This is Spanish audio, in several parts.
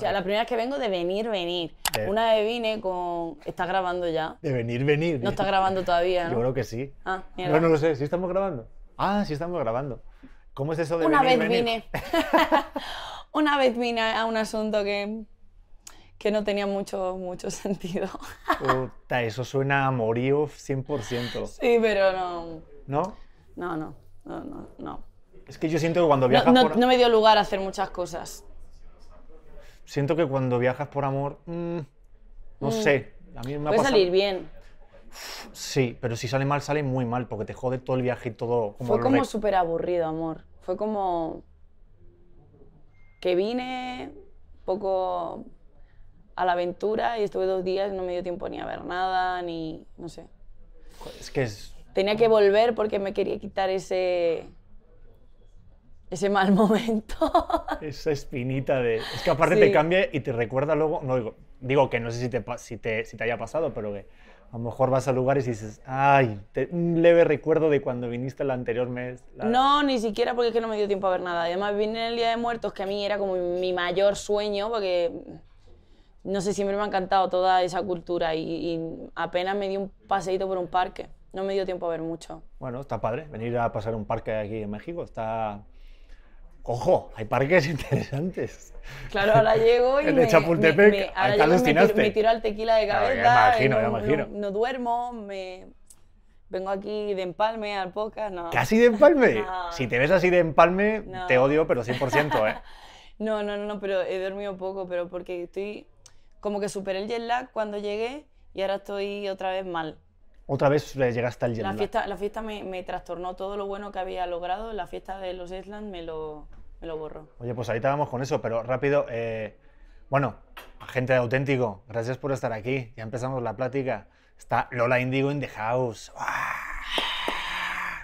sea, la primera vez que vengo de venir, venir. De- Una vez vine con... ¿Está grabando ya? De venir, venir. No está grabando todavía, Yo ¿no? creo que sí. Ah, mierda. No, no lo sé. ¿Sí estamos grabando? Ah, sí estamos grabando. ¿Cómo es eso de Una venir, vez venir? vine. Una vez vine a un asunto que, que no tenía mucho, mucho sentido. Puta, eso suena a amorío 100%. Sí, pero no. ¿No? No, no. No, no, no. Es que yo siento que cuando No, viajas no- por... no me dio lugar a hacer muchas cosas. Siento que cuando viajas por amor... mm, no sé. A mí me ha Puede pasado... salir bien. Sí, pero si sale mal, sale muy mal, porque te jode todo el viaje y todo. Como Fue como rec- súper aburrido, amor. Fue como que vine un poco a la aventura y estuve dos días y no me dio tiempo ni a ver nada, ni no sé. Es que es... Tenía que volver porque me quería quitar ese ese mal momento. Esa espinita de... Es que aparte Sí. te cambia y te recuerda luego... No digo, digo que no sé si te, si, te, si te haya pasado, pero que a lo mejor vas a lugares y dices, ay, te- un leve recuerdo de cuando viniste el anterior mes. la- No, ni siquiera porque es que no me dio tiempo a ver nada. Además vine en el Día de Muertos, que a mí era como mi mayor sueño, porque no sé, siempre me ha encantado toda esa cultura y, y apenas me di un paseíto por un parque. No me dio tiempo a ver mucho. Bueno, está padre venir a pasar un parque aquí en México. Está... Ojo, hay parques interesantes. Claro, ahora llego y El de me, Chapultepec, me- me- ahora te llego y me alucinaste. tiro, me tiro al tequila de Claro, cabeza, imagino, no, no- imagino. No, duermo, me vengo aquí de empalme al podcast, no. ¿Casi de empalme? No. Si te ves así de empalme, te odio, pero 100%, ¿eh? No, no, no, pero he dormido poco, pero porque estoy como que superé el jet lag cuando llegué y ahora estoy otra vez mal. Otra vez llegaste al jet La fiesta, la fiesta me, me trastornó todo lo bueno que había logrado, la fiesta de los Island me lo, me lo borró. Oye, pues ahorita vamos con eso, pero rápido. eh, bueno, gente de auténtico, gracias por estar aquí. Ya empezamos la plática. Está Lola Indigo in the house. ¡Uah!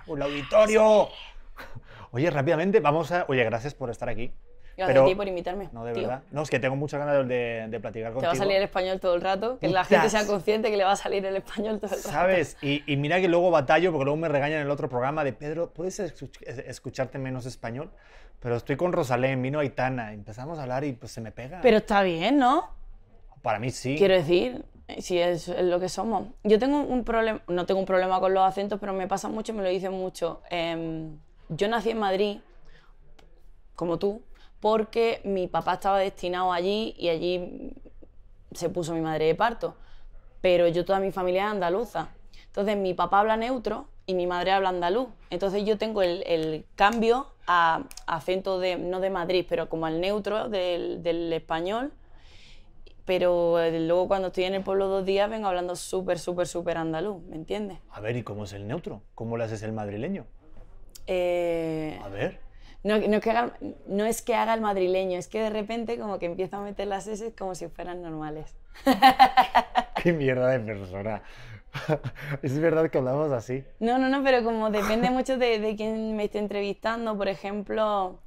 ¡Un auditorio! Oye, rápidamente, vamos a. Oye, gracias por estar aquí. Gracias Pero- a ti por invitarme. No, de tío. verdad. No, es que tengo muchas ganas de, de platicar Te contigo. va a salir el español todo el rato, que la gente sea consciente que le va a salir el español todo el rato. ¿Sabes? Y, y mira que luego batallo, porque luego me regañan en el otro programa de Pedro, ¿puedes escuch- es- escucharte menos español? Pero estoy con Rosalén, vino Aitana, empezamos a hablar y pues se me pega. Pero está bien, ¿no? Para mí sí. Quiero decir, si es, es lo que somos. Yo tengo un problema, no tengo un problema con los acentos, pero me pasa mucho, me lo dicen mucho. Em, yo nací en Madrid, como tú, porque mi papá estaba destinado allí y allí se puso mi madre de parto. Pero yo toda mi familia es andaluza. Entonces mi papá habla neutro y mi madre habla andaluz. Entonces yo tengo el, el cambio a acento de, no de Madrid, pero como al neutro del, del español. Pero eh, luego cuando estoy en el pueblo dos días vengo hablando súper, súper, súper andaluz, ¿me entiendes? A ver, ¿y cómo es el neutro? ¿Cómo le haces el madrileño? Eh, A ver. No, no es que haga, no es que haga el madrileño, es que de repente como que empiezo a meter las S como si fueran normales. Qué mierda de persona. es verdad que hablamos así. No, no, no, pero como depende mucho de, de quién me esté entrevistando. Por ejemplo,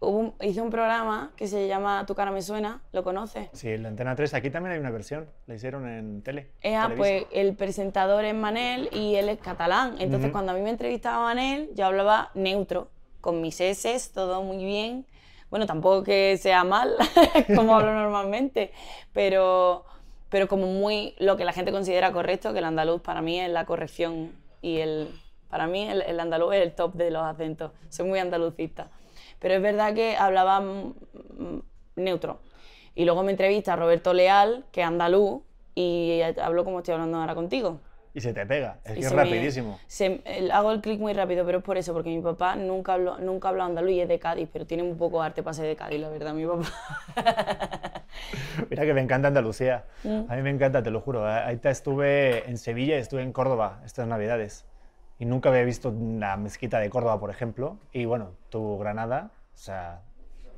hubo un- hice un programa que se llama Tu cara me suena, ¿lo conoces? Sí, en la Antena 3, aquí también hay una versión, la hicieron en tele. Eh, ah, pues el presentador es Manel y él es catalán. Entonces, Ujú. cuando a mí me entrevistaba Manel, yo hablaba neutro, con mis S, todo muy bien. Bueno, tampoco que sea mal, como hablo normalmente, pero, pero como muy lo que la gente considera correcto, que el andaluz para mí es la corrección y el, para mí el, el andaluz es el top de los acentos. Soy muy andalucista. Pero es verdad que hablaba neutro. Y luego me entrevista Roberto Leal, que es andaluz, y hablo como estoy hablando ahora contigo. Y se te pega, es Y que es me- rapidísimo. se- el- hago el clic muy rápido, pero es por eso, porque mi papá nunca habló, nunca habló andaluz y es de Cádiz, pero tiene un poco arte para ser de Cádiz, la verdad, mi papá. Mira que me encanta Andalucía. Mm. A mí me encanta, te lo juro. Ahí te estuve en Sevilla y estuve en Córdoba estas navidades. Y nunca había visto la mezquita de Córdoba, por ejemplo. Y bueno, tu Granada, o sea,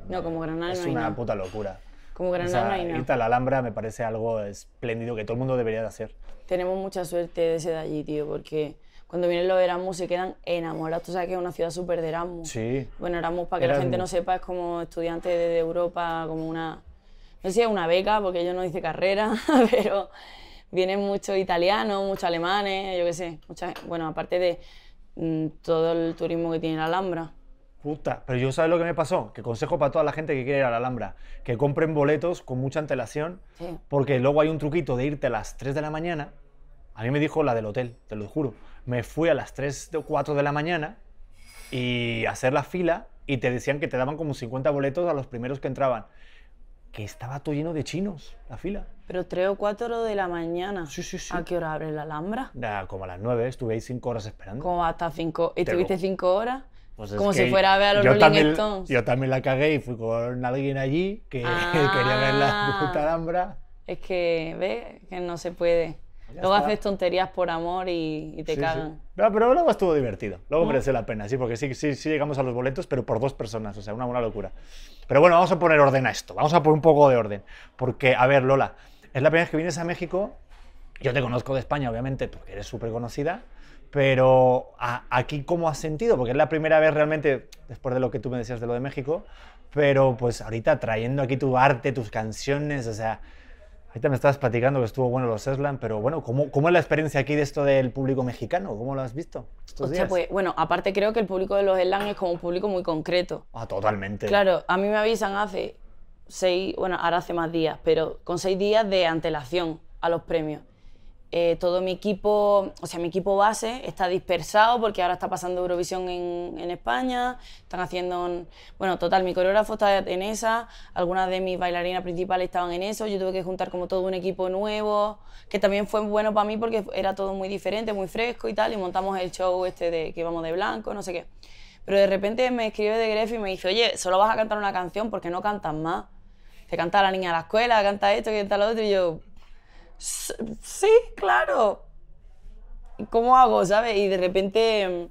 No, como Granada es no hay una nada. puta locura. Como O Granada sea, no hay nada. irte a la Alhambra me parece algo espléndido que todo el mundo debería de hacer. Tenemos mucha suerte de ser de allí, tío, porque cuando vienen los Erasmus se quedan enamorados. Tú sabes que es una ciudad súper de Erasmus. Sí. Bueno, Erasmus, para que la gente no sepa, es como estudiante de, Europa, como una... No sé si es una beca, porque yo no hice carrera, pero vienen muchos italianos, muchos alemanes, yo qué sé. mucha- bueno, aparte de mm, todo el turismo que tiene la Alhambra. Puta. Pero yo, ¿sabes lo que me pasó? Que consejo para toda la gente que quiere ir a la Alhambra, que compren boletos con mucha antelación, Sí. porque luego hay un truquito de irte a las 3 de la mañana. A mí me dijo la del hotel, te lo juro. Me fui a las 3 o 4 de la mañana y a hacer la fila y te decían que te daban como 50 boletos a los primeros que entraban. Que estaba todo lleno de chinos, la fila. Pero 3 o 4 de la mañana. Sí, sí, sí. ¿A qué hora abre la Alhambra? Ya, como a las 9, estuve ahí 5 horas esperando. ¿Cómo hasta 5? ¿Estuviste lo- 5 horas? Pues es Como si fuera a ver a los yo Rolling también, Stones. Yo también la cagué y fui con alguien allí que Ah. quería ver la puta Alhambra. Es que, ¿ves? Que no se puede. Ya Luego está. haces tonterías por amor y, y te Sí, sí. cagan. No, pero luego estuvo divertido. Luego mereció la pena, sí, porque sí, sí, sí llegamos a los boletos, pero por dos personas, o sea, una buena locura. Pero bueno, vamos a poner orden a esto. Vamos a poner un poco de orden. Porque, a ver, Lola, es la primera vez que vienes a México. Yo te conozco de España, obviamente, porque eres súper conocida. Pero a- aquí, ¿cómo has sentido? Porque es la primera vez realmente, después de lo que tú me decías de lo de México, pero pues ahorita trayendo aquí tu arte, tus canciones, o sea, ahorita me estabas platicando que estuvo bueno los Eslan, pero bueno, ¿cómo, ¿cómo es la experiencia aquí de esto del público mexicano? ¿Cómo lo has visto estos días? pues, bueno, aparte creo que el público de los Slam es como un público muy concreto. Ah, totalmente. Claro, a mí me avisan hace seis, bueno, ahora hace más días, pero con seis días de antelación a los premios. Eh, todo mi equipo, o sea, mi equipo base está dispersado porque ahora está pasando Eurovisión en, España, están haciendo, bueno, total, mi coreógrafo está en esa, algunas de mis bailarinas principales estaban en eso, yo tuve que juntar como todo un equipo nuevo, que también fue bueno para mí porque era todo muy diferente, muy fresco y tal, y montamos el show este de que vamos de blanco, no sé qué. Pero de repente me escribe de Gref y me dice, oye, solo vas a cantar una canción porque no cantas más. Te canta la niña de la escuela, canta esto, canta lo otro, y yo, "S- sí, claro. ¿Y ¿Cómo hago, sabes? Y de repente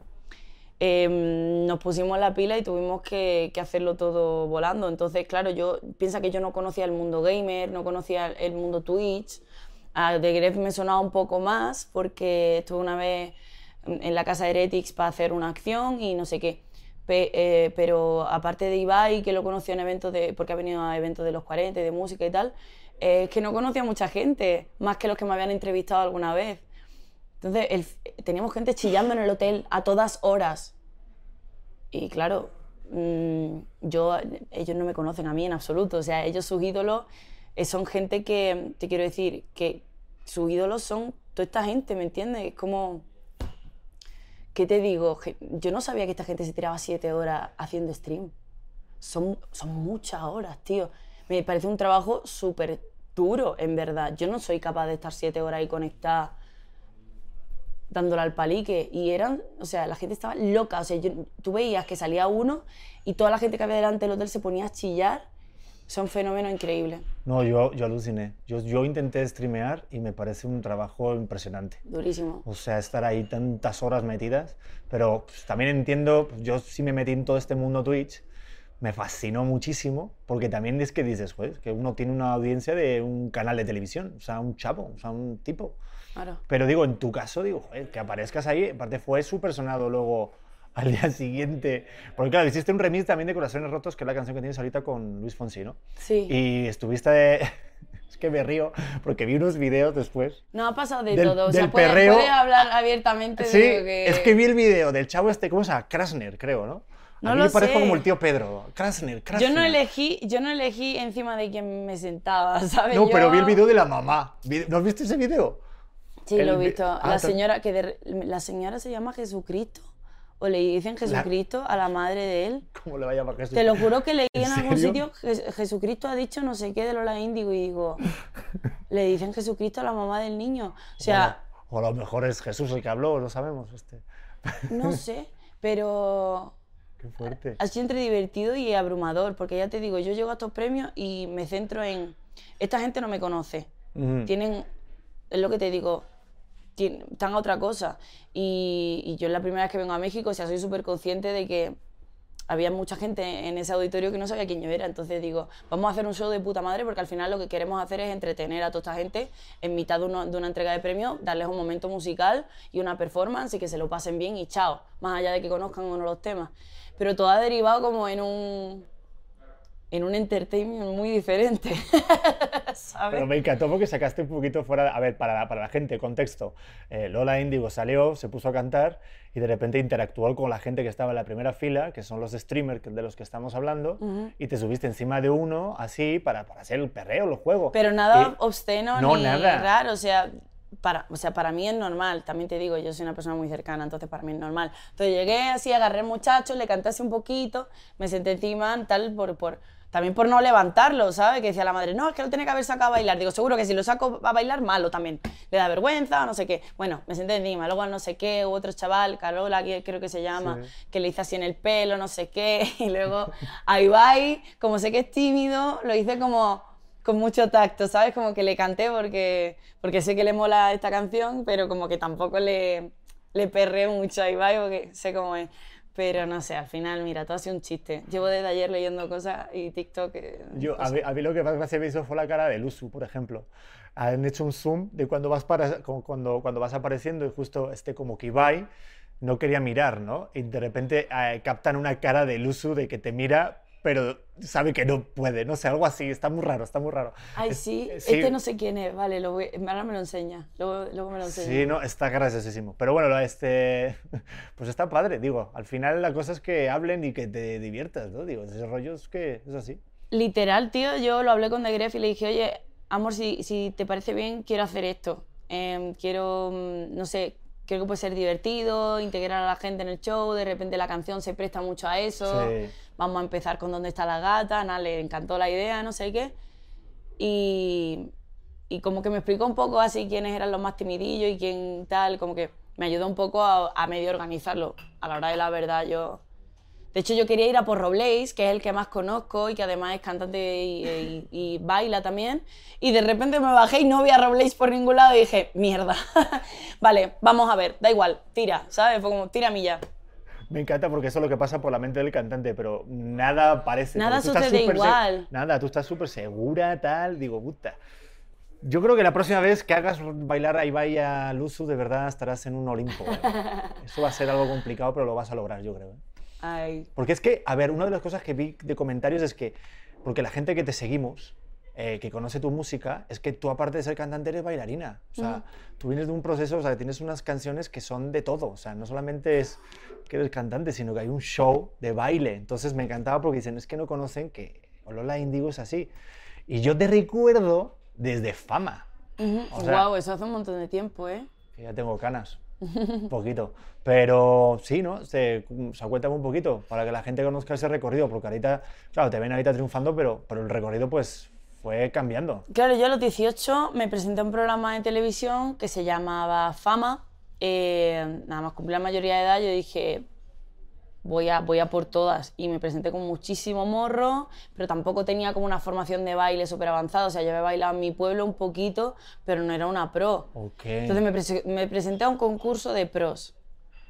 em, nos pusimos la pila y tuvimos que, que hacerlo todo volando. Entonces, claro, yo piensa que yo no conocía el mundo gamer, no conocía el mundo Twitch. A The Gref me sonaba un poco más porque estuve una vez en la casa de Heretics para hacer una acción y no sé qué. Pe- eh, pero aparte de Ibai, que lo conoció en eventos de, porque ha venido a eventos de los 40, de música y tal, eh, que no conocía a mucha gente, más que los que me habían entrevistado alguna vez. Entonces, teníamos gente chillando en el hotel a todas horas. Y claro, mm, yo, ellos no me conocen a mí en absoluto. O sea, ellos, sus ídolos, eh, son gente que, te quiero decir, que sus ídolos son toda esta gente, ¿me entiendes? Es como, ¿qué te digo? Yo no sabía que esta gente se tiraba siete horas haciendo stream. Son, son muchas horas, tío. Me parece un trabajo súper duro, en verdad. Yo no soy capaz de estar siete horas ahí conectada dándole al palique. Y eran, o sea, la gente estaba loca. O sea, yo- tú veías que salía uno y toda la gente que había delante del hotel se ponía a chillar. Son fenómenos increíbles, No, yo, yo aluciné. Yo, yo intenté streamear y me parece un trabajo impresionante. durísimo. O sea, estar ahí tantas horas metidas. Pero pues, también entiendo, pues, yo sí me metí en todo este mundo Twitch, me fascinó muchísimo, porque también es que dices, pues, que uno tiene una audiencia de un canal de televisión, o sea, un chavo, o sea, un tipo. Claro. Pero digo, en tu caso, digo, joder, que aparezcas ahí, aparte fue súper sonado luego al día siguiente. Porque claro, hiciste un remix también de Corazones Rotos, que es la canción que tienes ahorita con Luis Fonsi, ¿no? Sí. Y estuviste... es que me río, porque vi unos videos después. No ha pasado de Del- todo. O sea, del puedes, perreo- hablar abiertamente Sí, de que... es que vi el video del chavo este, ¿cómo se llama? Krasner, creo, ¿no? No a mí lo me parezco sé. como el tío Pedro. Krasner, Krasner. Yo no elegí, yo no elegí encima de quién me sentaba, ¿sabes? No, pero vi el video de la mamá. ¿No has visto ese video? Sí, el lo he vi- visto. Ah, la señora que de- la señora se llama Jesucristo o le dicen Jesucristo a la madre de él. ¿Cómo le va a llamar Jesús? Te lo juro que leí ¿En en, algún sitio "Je- Jesucristo ha dicho no sé qué de Lola Índigo y digo, le dicen Jesucristo a la mamá del niño. O sea, O a lo mejor es Jesús el que habló, no sabemos. Este. no sé, pero Qué fuerte. sido entre divertido y abrumador, porque ya te digo, yo llego a estos premios y me centro en, esta gente no me conoce, Ujú. tienen, es lo que te digo, tien- están a otra cosa. Y, y yo es la primera vez que vengo a México, o sea, soy súper consciente de que había mucha gente en ese auditorio que no sabía quién yo era. Entonces digo, vamos a hacer un show de puta madre porque al final lo que queremos hacer es entretener a toda esta gente en mitad de, uno- de una entrega de premios, darles un momento musical y una performance y que se lo pasen bien y chao, más allá de que conozcan o no los temas. Pero todo ha derivado como en un, en un entertainment muy diferente. ¿sabes? Pero me encantó porque sacaste un poquito fuera. A ver, para la, para la gente, contexto. Eh, Lola Índigo salió, se puso a cantar y de repente interactuó con la gente que estaba en la primera fila, que son los streamers de los que estamos hablando, y te subiste encima de uno así para, para hacer el perreo, el juego. Pero nada Y- obsceno No, ni nada. raro, o sea, para, o sea, para mí es normal, también te digo, yo soy una persona muy cercana, entonces para mí es normal. Entonces llegué así, agarré al muchacho, le canté así un poquito, me senté encima, tal, por, por, también por no levantarlo, ¿sabes? Que decía la madre, no, es que lo tiene que haber sacado a bailar. Digo, seguro que si lo saco a bailar, malo también. Le da vergüenza, no sé qué. Bueno, me senté encima, luego no sé qué, hubo otro chaval, Carola, que creo que se llama, Sí. que le hice así en el pelo, no sé qué, y luego a Ibai, como sé que es tímido, lo hice como con mucho tacto, ¿sabes? Como que le canté porque, porque sé que le mola esta canción, pero como que tampoco le, le perré mucho a Ibai porque sé cómo es. Pero no sé, al final, mira, todo ha sido un chiste. Llevo desde ayer leyendo cosas y TikTok. eh, Yo, a, mí, a mí lo que más gracia me hizo fue la cara de Luzu, por ejemplo. Han hecho un zoom de cuando vas, para, cuando, cuando vas apareciendo y justo este como que Ibai no quería mirar, ¿no? Y de repente eh, captan una cara de Luzu de que te mira, pero sabe que no puede, no sé, algo así. Está muy raro, está muy raro. Ay, Es- sí. este no sé quién es. Vale, lo voy, ahora me lo enseña. Luego, luego me lo enseña. Sí, no, está graciosísimo. Pero bueno, este, pues está padre, digo. Al final la cosa es que hablen y que te diviertas, ¿no? Digo, ese rollo es que es así. Literal, tío, yo lo hablé con The Gref y le dije, oye, amor, si, si te parece bien, quiero hacer esto. Em, quiero, mm, no sé, creo que puede ser divertido, integrar a la gente en el show, de repente la canción se presta mucho a eso. Sí. Vamos a empezar con ¿Dónde está la gata? Nada, le encantó la idea, no sé qué. Y, y como que me explicó un poco así quiénes eran los más timidillos y quién tal, como que me ayudó un poco a, a medio organizarlo. A la hora de la verdad, yo... De hecho, yo quería ir a Porro Blaze, que es el que más conozco y que además es cantante y, y- y baila también. Y de repente me bajé y no vi a Roblaze por ningún lado y dije, mierda. vale, vamos a ver, da igual, tira, ¿sabes? Fue como, tira a mí ya. Me encanta porque eso es lo que pasa por la mente del cantante, pero nada parece. Nada sucede igual. Nada, tú estás súper segura, tal. Digo, puta. Yo creo que la próxima vez que hagas bailar a Ibai a Luzu, de verdad estarás en un Olimpo. Eso va a ser algo complicado, pero lo vas a lograr, yo creo. ¿eh? Ay, Porque es que, a ver, una de las cosas que vi de comentarios es que, porque la gente que te seguimos, eh, que conoce tu música, es que tú aparte de ser cantante eres bailarina. O sea, tú vienes de un proceso, o sea, tienes unas canciones que son de todo. O sea, no solamente es que eres cantante, sino que hay un show de baile. Entonces me encantaba porque dicen, es que no conocen que Lola Indigo es así. Y yo te recuerdo desde fama. Ujú, O sea- guau, eso hace un montón de tiempo, ¿eh? que ya tengo canas, un poquito. Pero sí, ¿no? Se, se un poquito para que la gente conozca ese recorrido, porque ahorita, claro, te ven ahorita triunfando, pero, pero el recorrido pues fue cambiando. Claro, yo a los 18 me presenté a un programa de televisión que se llamaba Fama. Eh, nada más cumplí la mayoría de edad, yo dije, voy a, voy a por todas. Y me presenté con muchísimo morro, pero tampoco tenía como una formación de baile súper avanzada. O sea, yo había bailado en mi pueblo un poquito, pero no era una pro. Ok. Entonces me, prese- me presenté a un concurso de pros.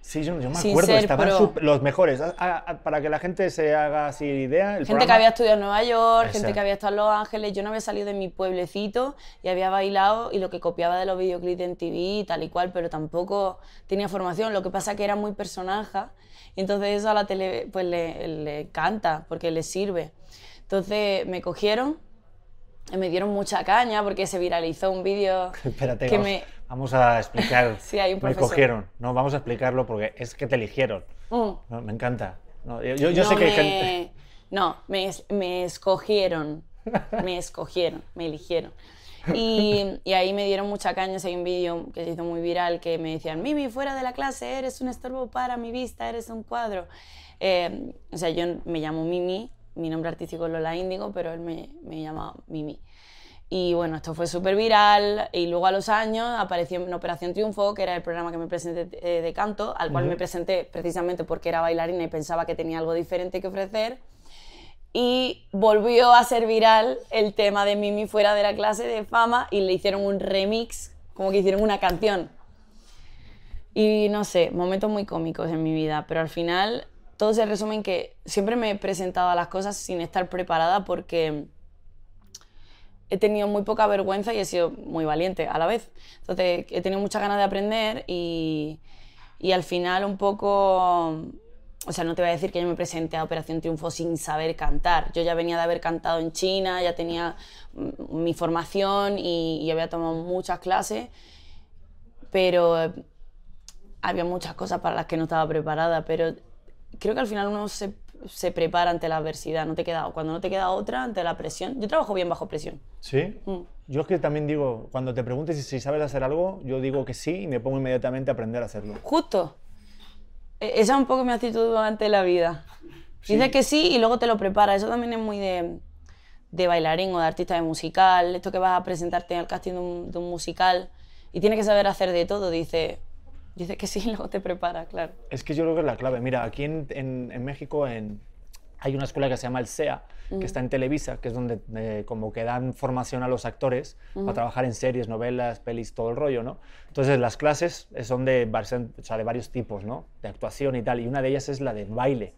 sí, yo, yo me sin acuerdo, estaban los mejores. A- a- a- para que la gente se haga así idea, el Gente que programa- había estudiado en Nueva York, gente que había estado en Los Ángeles. Yo no había salido de mi pueblecito y había bailado y lo que copiaba de los videoclips en TV y tal y cual, pero tampoco tenía formación. Lo que pasa que era muy personaje y entonces eso a la tele pues le, le encanta porque le sirve. Entonces me cogieron y me dieron mucha caña porque se viralizó un vídeo Espérate, que vamos, me... vamos a explicar. Sí, hay un me profesor. cogieron. No, vamos a explicarlo porque es que te eligieron. Mm. No, me encanta. No, yo yo- yo no sé que me, gente... No, me, me escogieron. Me escogieron, me eligieron. Y, y ahí me dieron mucha caña. Hay un vídeo que se hizo muy viral que me decían: Mimi, fuera de la clase, eres un estorbo para mi vista, eres un cuadro. Eh, o sea, yo me llamo Mimi, mi nombre artístico es Lola Índigo, pero él me, me llama Mimi. Y bueno, esto fue súper viral y luego a los años apareció en Operación Triunfo, que era el programa que me presenté eh, de canto, al cual me presenté precisamente porque era bailarina y pensaba que tenía algo diferente que ofrecer. Y volvió a ser viral el tema de Mimi fuera de la clase de fama y le hicieron un remix, como que hicieron una canción. Y no sé, momentos muy cómicos en mi vida, pero al final todo se resume en que siempre me he presentado a las cosas sin estar preparada porque he tenido muy poca vergüenza y he sido muy valiente a la vez. Entonces, he tenido muchas ganas de aprender y, y al final un poco o sea, no te voy a decir que yo me presenté a Operación Triunfo sin saber cantar. Yo ya venía de haber cantado en China, ya tenía mm, mi formación y, y había tomado muchas clases, pero eh, había muchas cosas para las que no estaba preparada, pero creo que al final uno se, se prepara ante la adversidad, no te queda, cuando no te queda otra, ante la presión. Yo trabajo bien bajo presión. ¿Sí? Mm. Yo es que también digo, cuando te preguntes si, si sabes hacer algo, yo digo que sí y me pongo inmediatamente a aprender a hacerlo. Justo. E- Esa es un poco mi actitud ante la vida. Dices que sí y luego te lo preparas. Eso también es muy de, de bailarín o de artista de musical. Esto que vas a presentarte al casting de un, de un musical y tienes que saber hacer de todo. Dice, dices que sí y luego te preparas, claro. Es que yo creo que es la clave. Mira, aquí en, en- en México en- hay una escuela que se llama el SEA, que está en Televisa, que es donde eh, como que dan formación a los actores para trabajar en series, novelas, pelis, todo el rollo, ¿no? Entonces las clases son de, o sea, de varios tipos, ¿no? De actuación y tal, y una de ellas es la de baile.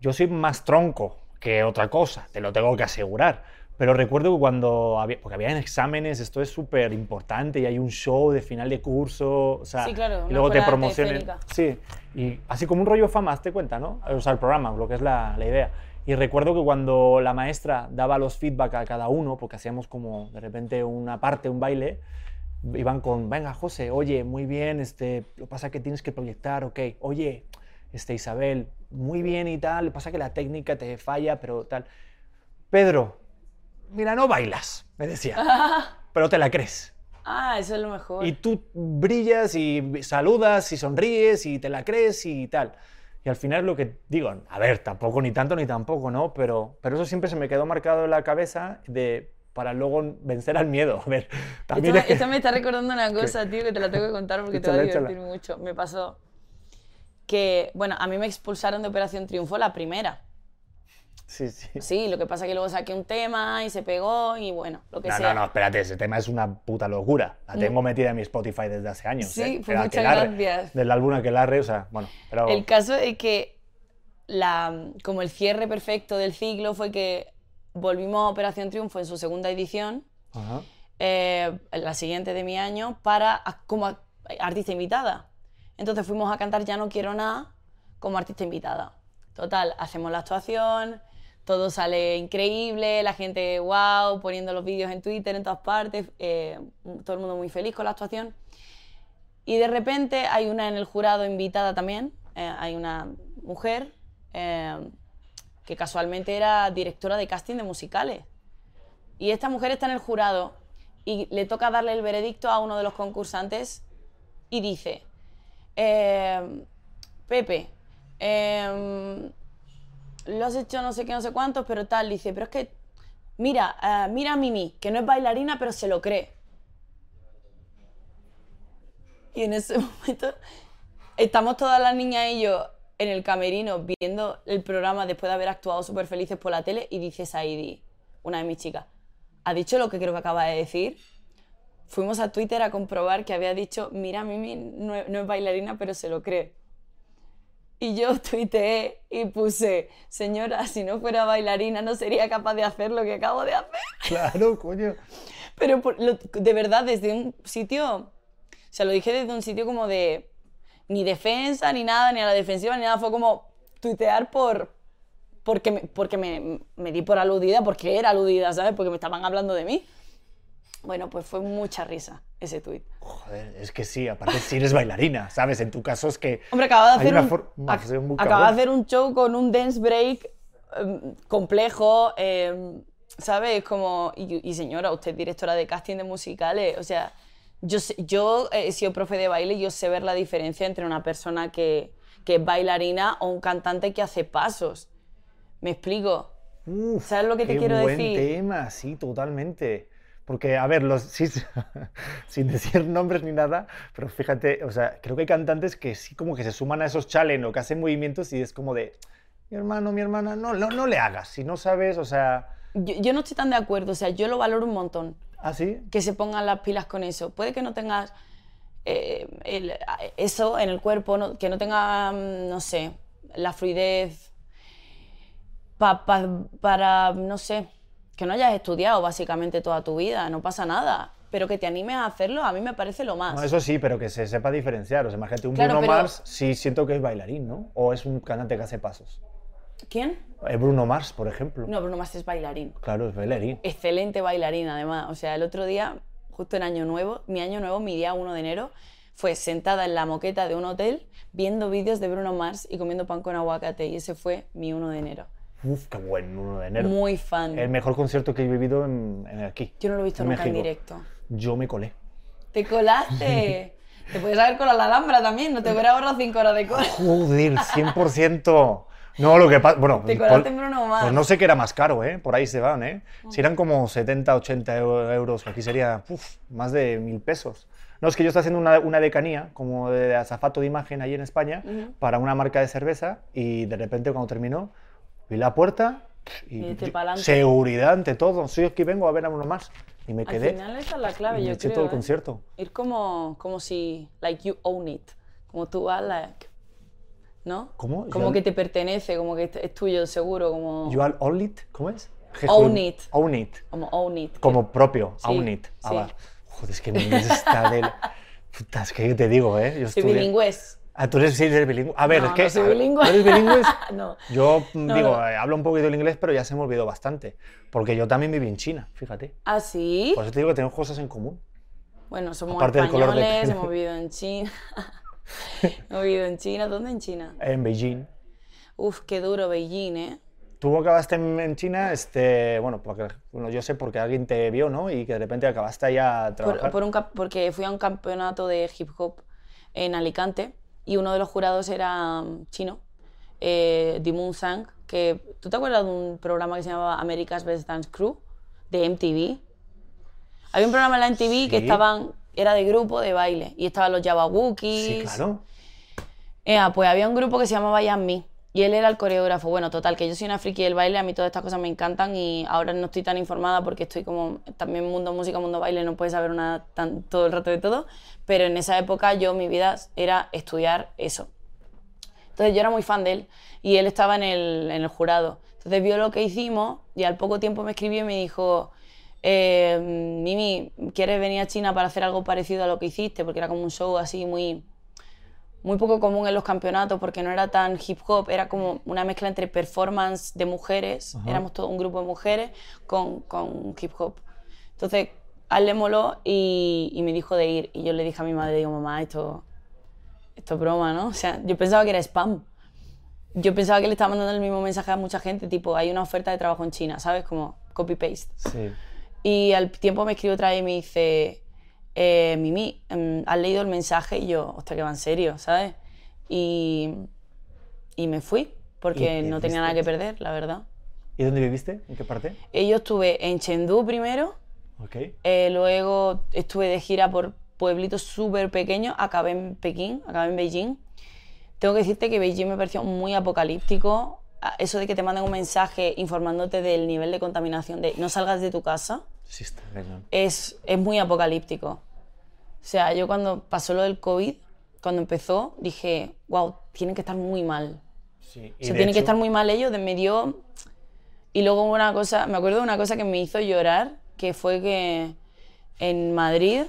Yo soy más tronco que otra cosa, te lo tengo que asegurar. Pero recuerdo que cuando había, porque había exámenes, esto es súper importante y hay un show de final de curso, o sea, Sí, claro, y luego te promocionan. Sí, y así como un rollo fama, hazte cuenta, ¿no? O sea, el programa, lo que es la, la idea. Y recuerdo que cuando la maestra daba los feedback a cada uno, porque hacíamos como de repente una parte, un baile, iban con, venga, José, oye, muy bien, este, lo pasa que tienes que proyectar, ok, oye, este, Isabel, muy bien y tal, lo pasa que la técnica te falla, pero tal. Pedro, mira, no bailas, me decía, pero te la crees. Ah, eso es lo mejor. Y tú brillas y saludas y sonríes y te la crees y tal. Y al final lo que digo, a ver, tampoco ni tanto ni tampoco, ¿no? Pero, pero eso siempre se me quedó marcado en la cabeza de para luego vencer al miedo. A ver, también Esto, es que- esto me está recordando una cosa, tío, que te la tengo que contar porque te va a échala. divertir mucho. Me pasó que, bueno, a mí me expulsaron de Operación Triunfo la primera. Sí, sí. Sí, lo que pasa es que luego saqué un tema y se pegó y bueno, lo que No, sea. no, no, espérate, ese tema es una puta locura. La tengo metida en mi Spotify desde hace años. Sí, ¿eh? pues muchas gracias. Del álbum Aquelarre, o sea, bueno, pero... El caso es que la, como el cierre perfecto del ciclo fue que volvimos a Operación Triunfo en su segunda edición, Ajá. eh, la siguiente de mi año, para como artista invitada. Entonces fuimos a cantar Ya no quiero nada como artista invitada. Total, hacemos la actuación, todo sale increíble, la gente wow, poniendo los vídeos en Twitter en todas partes, eh, todo el mundo muy feliz con la actuación. Y de repente hay una en el jurado invitada también, eh, hay una mujer eh, que casualmente era directora de casting de musicales. Y esta mujer está en el jurado y le toca darle el veredicto a uno de los concursantes y dice, Pepe, eh, lo has hecho no sé qué, no sé cuántos, pero tal, dice, pero es que, mira, eh, mira a Mimi, que no es bailarina, pero se lo cree. Y en ese momento estamos todas las niñas y yo en el camerino viendo el programa después de haber actuado súper felices por la tele y dice Saidi, una de mis chicas, ha dicho lo que creo que acaba de decir. Fuimos a Twitter a comprobar que había dicho, mira, Mimi no es bailarina, pero se lo cree. Y yo tuiteé y puse, señora, si no fuera bailarina no sería capaz de hacer lo que acabo de hacer. Claro, coño. Pero por- lo- de verdad, desde un sitio, o sea, lo dije desde un sitio como de, ni defensa, ni nada, ni a la defensiva, ni nada, fue como tuitear por, porque, me, porque me, me di por aludida, porque era aludida, ¿sabes? Porque me estaban hablando de mí. Bueno, pues fue mucha risa ese tuit. Joder, es que sí, aparte si eres bailarina, ¿sabes? En tu caso es que... Hombre, acababa de hacer, un, ac- de hacer un show con un dance break em, complejo, em, ¿sabes? Como, y, y señora, usted es directora de casting de musicales, o sea, yo, yo eh, he sido profe de baile y yo sé ver la diferencia entre una persona que, que es bailarina o un cantante que hace pasos. ¿Me explico? Uf, ¿Sabes lo que te qué quiero buen decir? tema, sí, totalmente. Porque, a ver, los, sí, sin decir nombres ni nada, pero fíjate, o sea, creo que hay cantantes que sí como que se suman a esos challenge o que hacen movimientos y es como de, mi hermano, mi hermana, no, no, no le hagas, si no sabes, o sea, Yo, yo no estoy tan de acuerdo, o sea, yo lo valoro un montón. así, que se pongan las pilas con eso. Puede que no tengas eh, el- eso en el cuerpo, no- que no tenga, mm, no sé, la fluidez pa- pa- para, no sé, que no hayas estudiado básicamente toda tu vida, no pasa nada. pero que te animes a hacerlo a mí me parece lo más. No, eso sí, pero que se sepa diferenciar. O sea, imagínate, un Claro, Bruno pero- Mars sí siento que es bailarín, ¿no? O es un cantante que hace pasos. ¿Quién? Eh, Bruno Mars, por ejemplo. No, Bruno Mars es bailarín. Claro, es bailarín. Excelente bailarín, además. O sea, el otro día, justo en Año Nuevo, mi Año Nuevo, mi día 1 de enero, fue sentada en la moqueta de un hotel viendo vídeos de Bruno Mars y comiendo pan con aguacate. Y ese fue mi 1 de enero. Uf, qué buen 1 de enero. Muy fan. El mejor concierto que he vivido en, en aquí. Yo no lo he visto en nunca en México. directo. Yo me colé. ¡Te colaste! Te puedes haber colado la Alhambra también, no te hubiera ahorrado 5 horas de cola. Joder, 100%. No, lo que pasa. Bueno, Te colaste en Bruno Mars. Pues no sé qué era más caro, ¿eh? Por ahí se van, ¿eh? Si eran como 70, 80 eu- euros, aquí sería uf, más de mil pesos. No, es que yo estoy haciendo una, una decanía, como de azafato de imagen ahí en España, para una marca de cerveza, y de repente cuando terminó, vi la puerta y, Y yo- seguridad ante todo. Soy aquí vengo a ver a uno más. Y me Al quedé. final esa es la clave, y me yo eché creo. todo el ¿eh? concierto. Ir como, como si, like, you own it. Como tú vas, like, ¿no? ¿Cómo? Como Yo- que te pertenece, como que es tuyo, seguro, como... You all it, ¿cómo es? Own it. Own it. Como own it. Como propio, Sí, own it. Ah, sí. Joder, es que mi está de... Puta, es que te digo, ¿eh? Yo estudié- bilingües. Ah, tú eres, sí, eres bilingüe. A ver, No, es que... no soy a ver, bilingüe. ¿tú ¿Eres bilingüe? no. Yo mm, No, digo, eh, hablo un poquito el inglés, pero ya se me olvidó bastante. Porque yo también viví en China, fíjate. ¿Ah, sí? Por eso te digo que tenemos cosas en común. Bueno, somos aparte españoles, hemos vivido en China. hemos vivido en China. ¿Dónde en China? En Beijing. Uf, qué duro Beijing, ¿eh? Tú acabaste en, en China, este, bueno, porque, bueno, yo sé porque alguien te vio, ¿no? Y que de repente acabaste ahí a trabajar. Por, por un porque fui a un campeonato de hip hop en Alicante y uno de los jurados era mm, chino, eh, Dimun Sang, que ¿tú te acuerdas de un programa que se llamaba America's Best Dance Crew de MTV? Había un programa en la MTV que estaban era de grupo de baile y estaban los Yabawukis. Sí, claro. Ea, pues había un grupo que se llamaba Yan Mi y él era el coreógrafo. Bueno, total, que yo soy una friki del baile, a mí todas estas cosas me encantan y ahora no estoy tan informada porque estoy como también mundo música, mundo baile, no puedes saber nada tan, todo el rato de todo, pero en esa época yo, mi vida era estudiar eso. Entonces yo era muy fan de él y él estaba en el, en el jurado. Entonces vio lo que hicimos y al poco tiempo me escribió y me dijo, eh, Mimi, ¿quieres venir a China para hacer algo parecido a lo que hiciste? Porque era como un show así muy, muy poco común en los campeonatos porque no era tan hip hop, era como una mezcla entre performance de mujeres, éramos todo un grupo de mujeres con, con hip hop. Entonces, a él le moló y, y me dijo de ir. Y yo le dije a mi madre, digo, mamá, esto, esto es broma, ¿no? O sea, yo pensaba que era spam. Yo pensaba que le estaba mandando el mismo mensaje a mucha gente, tipo, hay una oferta de trabajo en China, ¿sabes? Como copy-paste. Sí. Y al tiempo me escribe otra vez y me dice, eh, Mimi, em, ¿has leído el mensaje? Y yo, hostia, que va en serio, ¿sabes? Y, y me fui, porque no tenía nada que perder, la verdad. ¿Y dónde viviste? ¿En qué parte? Eh, Yo estuve en Chengdu primero, Ok. eh, luego estuve de gira por pueblitos súper pequeños, acabé en Pekín, acabé en Beijing. Tengo que decirte que Beijing me pareció muy apocalíptico. Ah, Eso de que te manden un mensaje informándote del nivel de contaminación, de no salgas de tu casa, Sí, está es, es muy apocalíptico. O sea, yo cuando pasó lo del COVID, cuando empezó, dije, wow, tienen que estar muy mal. Sí. O sea, tienen que estar muy mal ellos, de me dio... Y luego una cosa, me acuerdo de una cosa que me hizo llorar, que fue que en Madrid,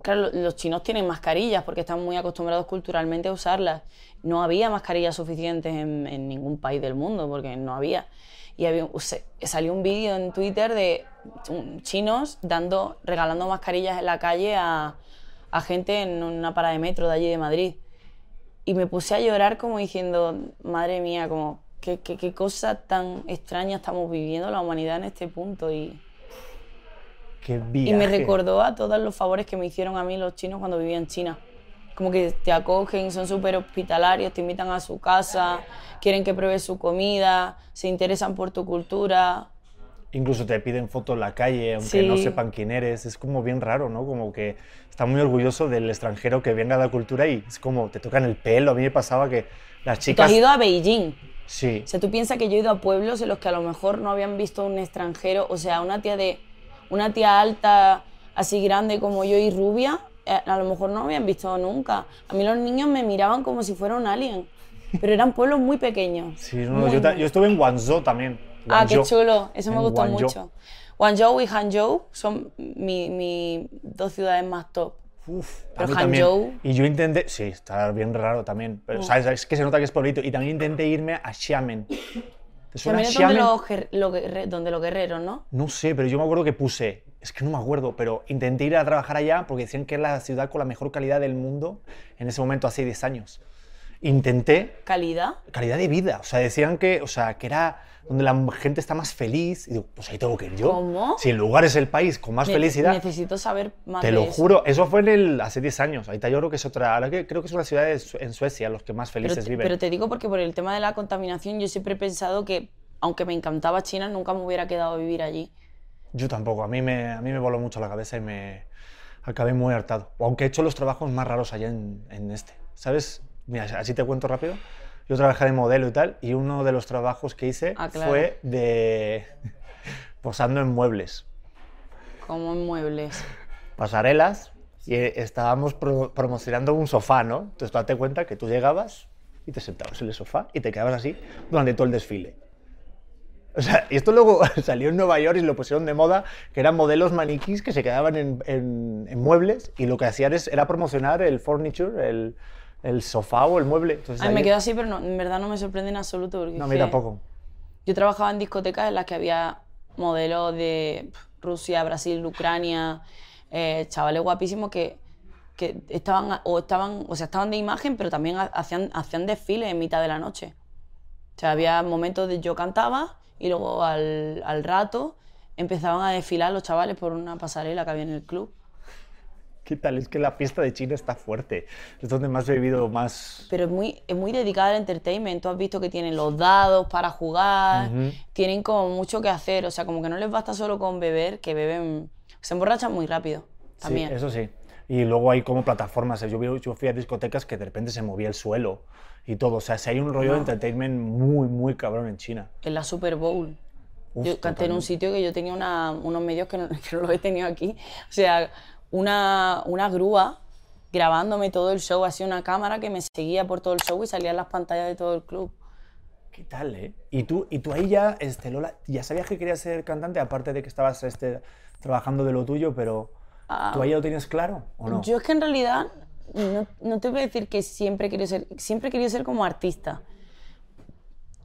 claro, lo- los chinos tienen mascarillas porque están muy acostumbrados culturalmente a usarlas. No había mascarillas suficientes en, en ningún país del mundo porque no había. Y había, se- salió un vídeo en Twitter de chinos dando, regalando mascarillas en la calle a, a gente en una parada de metro de allí de Madrid y me puse a llorar como diciendo, madre mía, como qué, qué, qué cosa tan extraña estamos viviendo la humanidad en este punto. Y, Qué y me recordó a todos los favores que me hicieron a mí los chinos cuando vivía en China. Como que te acogen, son súper hospitalarios, te invitan a su casa, quieren que pruebes su comida, se interesan por tu cultura. Incluso te piden fotos en la calle, aunque no Sí. sepan quién eres. Es como bien raro, ¿no? Como que está muy orgulloso del extranjero que venga a la cultura y es como te tocan el pelo. A mí me pasaba que las Tú chicas... has ido a Beijing. Sí. O sea, tú piensas que yo he ido a pueblos en los que a lo mejor no habían visto un extranjero, o sea, una tía de una tía alta, así grande como yo y rubia, eh, a lo mejor no habían visto nunca. A mí los niños me miraban como si fuera un alien, pero eran pueblos muy pequeños. Sí, no, Muy, yo, muy- yo estuve en Guangzhou también. Ah, qué chulo, eso me gustó Guangzhou. mucho. Guangzhou y Hangzhou son mi, mi dos ciudades más top. Uf, Pero. Hangzhou- Y yo intenté, sí, está bien raro también, pero Mm. ¿sabes? es que se nota que es pueblito. Y también intenté irme a Xiamen. ¿Te suena También es donde Xiamen? los, guer- los guerre- donde los guerreros, ¿no? No sé, pero yo me acuerdo que puse, es que no me acuerdo, pero intenté ir a trabajar allá porque decían que es la ciudad con la mejor calidad del mundo en ese momento, hace 10 años. Intenté Calidad. calidad de vida, o sea, decían que, o sea, que era donde la gente está más feliz. Y digo, pues ahí tengo que ir yo. ¿Cómo? Si el lugar es el país con más Ne- felicidad. Necesito saber más Te de lo eso. juro, eso fue en el, hace 10 años. Ahorita yo creo que es otra, ahora que creo que es una ciudad de en Suecia los que más Pero felices te, viven. pero te digo porque por el tema de la contaminación yo siempre he pensado que, aunque me encantaba China, nunca me hubiera quedado a vivir allí. Yo tampoco, a mí, me, a mí me voló mucho la cabeza y me acabé muy hartado. Aunque he hecho los trabajos más raros allá en, en este. ¿Sabes? Mira, así te cuento rápido. Yo trabajé de modelo y tal, y uno de los trabajos que hice Ah, claro. fue de posando en muebles. Como en muebles. pasarelas y estábamos pro- promocionando un sofá, ¿no? Entonces, date cuenta que tú llegabas y te sentabas en el sofá y te quedabas así durante todo el desfile. O sea, y esto luego salió en Nueva York y lo pusieron de moda, que eran modelos maniquís que se quedaban en, en- en muebles y lo que hacían es, era promocionar el furniture, el, el sofá o el mueble. Entonces, A mí me quedo así, pero no- en verdad no me sorprende en absoluto. Porque No, a mí tampoco. Yo trabajaba en discotecas en las que había modelos de Rusia, Brasil, Ucrania, eh, chavales guapísimos que, que estaban, o estaban, o sea, estaban de imagen, pero también ha- hacían, hacían desfiles en mitad de la noche. O sea, había momentos de yo cantaba y luego al, al rato empezaban a desfilar los chavales por una pasarela que había en el club. ¿Qué tal? Es que la fiesta de China está fuerte. Es donde más he vivido más... Pero es muy, es muy dedicada al entertainment. Tú has visto que tienen los dados para jugar, Ujú. tienen como mucho que hacer. O sea, como que no les basta solo con beber, que beben. Se emborrachan muy rápido también. Sí, eso sí. Y luego hay como plataformas. Yo, vi- yo fui a discotecas que de repente se movía el suelo y todo. O sea, si hay un rollo de entertainment muy, muy cabrón en China. En la Super Bowl. Uf, yo canté en un sitio que yo tenía una- unos medios que no, que no los he tenido aquí. O sea, una, una grúa grabándome todo el show, así una cámara que me seguía por todo el show y salía en las pantallas de todo el club. ¿Qué tal, eh? Y tú, y tú ahí ya, este, Lola, ya sabías que querías ser cantante, aparte de que estabas este, trabajando de lo tuyo, pero ¿tú ahí ya lo tienes claro o no? Ah. Yo es que en realidad no, no te voy a decir que siempre querido ser, siempre querido ser como artista.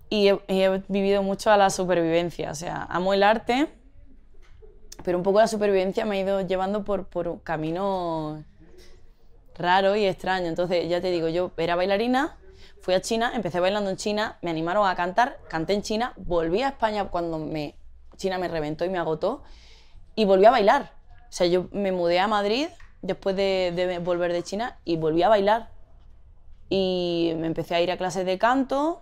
Y he, y he vivido mucho a la supervivencia. O sea, amo el arte, pero un poco la supervivencia me ha ido llevando por, por un camino raro y extraño. Entonces, ya te digo, yo era bailarina, fui a China, empecé bailando en China, me animaron a cantar, canté en China, volví a España cuando me, China me reventó y me agotó, y volví a bailar. O sea, yo me mudé a Madrid después de, de volver de China y volví a bailar. Y me empecé a ir a clases de canto.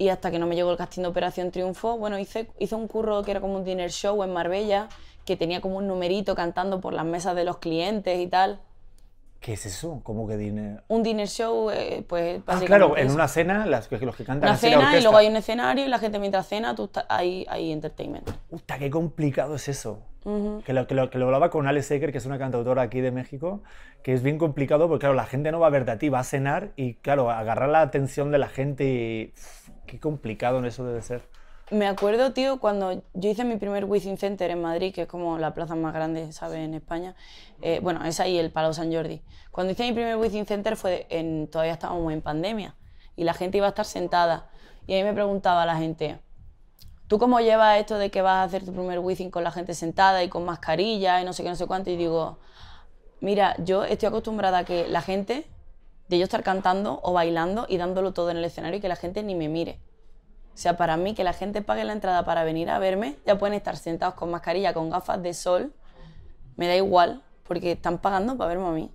Y hasta que no me llegó el casting de Operación Triunfo, bueno, hice, hice un curro que era como un dinner show en Marbella, que tenía como un numerito cantando por las mesas de los clientes y tal. ¿Qué es eso? ¿Cómo que dinero? Un dinner show, eh, pues Ah, claro, en eso. una cena, las, los que cantan Una cena y luego hay un escenario y la gente mientras cena, tú estás, hay, hay entertainment. Puta, qué complicado es eso. que, lo, que, lo, que lo hablaba con Alex Seger, que es una cantautora aquí de México, que es bien complicado porque, claro, la gente no va a verte a ti, va a cenar y, claro, agarrar la atención de la gente y... qué complicado en eso debe ser. Me acuerdo, tío, cuando yo hice mi primer Within Center en Madrid, que es como la plaza más grande, ¿sabes?, en España. Eh, bueno, es ahí el Palau San Jordi. Cuando hice mi primer Within Center fue en, todavía estábamos en pandemia y la gente iba a estar sentada. Y ahí me preguntaba la gente, ¿tú cómo llevas esto de que vas a hacer tu primer Within con la gente sentada y con mascarilla y no sé qué, no sé cuánto? Y digo, mira, yo estoy acostumbrada a que la gente, de yo estar cantando o bailando y dándolo todo en el escenario y que la gente ni me mire. O sea, para mí que la gente pague la entrada para venir a verme, ya pueden estar sentados con mascarilla, con gafas de sol, me da igual, porque están pagando para verme a mí.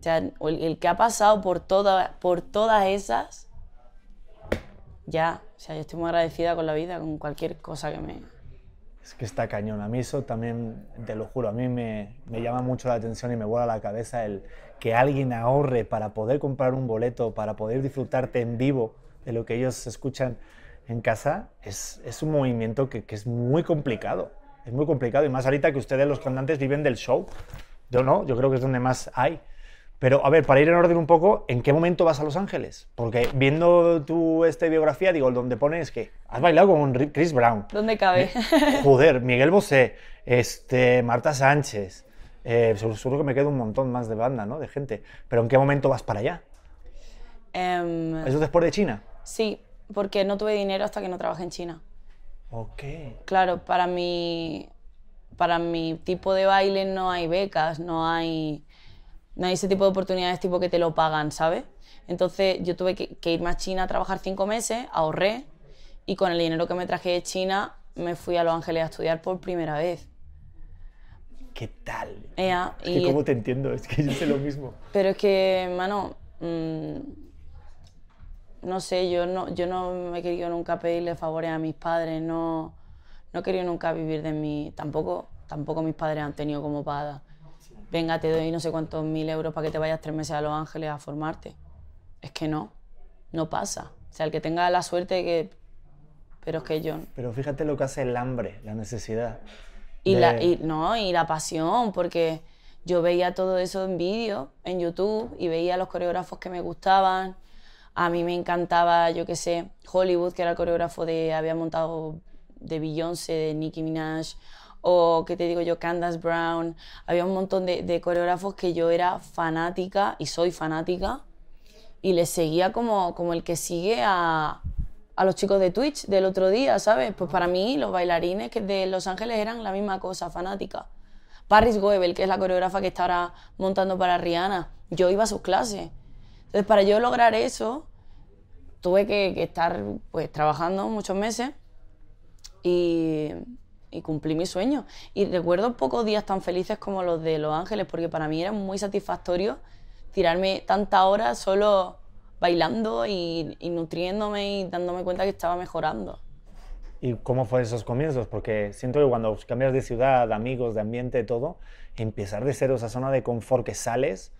O sea, el, el que ha pasado por, toda, por todas esas, ya, o sea, yo estoy muy agradecida con la vida, con cualquier cosa que me... Es que está cañón. A mí eso también, te lo juro, a mí me, me llama mucho la atención y me vuela la cabeza el que alguien ahorre para poder comprar un boleto, para poder disfrutarte en vivo de lo que ellos escuchan en casa, es, es un movimiento que, que es muy complicado. Es muy complicado y más ahorita que ustedes los cantantes viven del show. Yo no, yo creo que es donde más hay. Pero, a ver, para ir en orden un poco, ¿en qué momento vas a Los Ángeles? Porque viendo tu esta biografía, digo, donde pones que has bailado con Ri- Chris Brown. ¿Dónde cabe? Joder, Miguel Bosé, este, Marta Sánchez. Eh, seguro, que me queda un montón más de banda, ¿no? De gente. Pero ¿en qué momento vas para allá? Em, ¿Eso después de China? sí, porque no tuve dinero hasta que no trabajé en China. Ok. Claro, para mi, para mi tipo de baile no hay becas, no hay, no hay ese tipo de oportunidades tipo que te lo pagan, ¿sabes? Entonces yo tuve que, que irme a China a trabajar cinco meses, ahorré y con el dinero que me traje de China me fui a Los Ángeles a estudiar por primera vez. ¿Qué tal? Es que y- cómo te entiendo, es que yo sé lo mismo. Pero es que, mano, mm, no sé, yo no, yo no me he querido nunca pedirle favores a mis padres, no, no he querido nunca vivir de mí, tampoco, tampoco mis padres han tenido como para, venga, te doy no sé cuántos mil euros para que te vayas tres meses a Los Ángeles a formarte. Es que no, no pasa. O sea, el que tenga la suerte que... Pero es que yo... Pero fíjate lo que hace el hambre, la necesidad. Y, la, y, no, y la pasión, porque yo veía todo eso en vídeo, en YouTube, y veía los coreógrafos que me gustaban. A mí me encantaba, yo qué sé, Hollywood, que era el coreógrafo de, había montado de Beyoncé, de Nicki Minaj, o, ¿qué te digo yo?, Candace Brown. Había un montón de, de coreógrafos que yo era fanática, y soy fanática, y les seguía como, como el que sigue a, a los chicos de Twitch del otro día, ¿sabes? Pues para mí los bailarines que de Los Ángeles eran la misma cosa, fanática. Paris Goebel, que es la coreógrafa que está ahora montando para Rihanna, yo iba a sus clases. Entonces, para yo lograr eso, tuve que, que estar pues, trabajando muchos meses y, y cumplí mi sueño. Y recuerdo pocos días tan felices como los de Los Ángeles, porque para mí era muy satisfactorio tirarme tantas horas solo bailando y, y nutriéndome y dándome cuenta que estaba mejorando. ¿Y cómo fue esos comienzos? Porque siento que cuando cambias de ciudad, de amigos, de ambiente, todo, empezar de cero esa zona de confort que sales,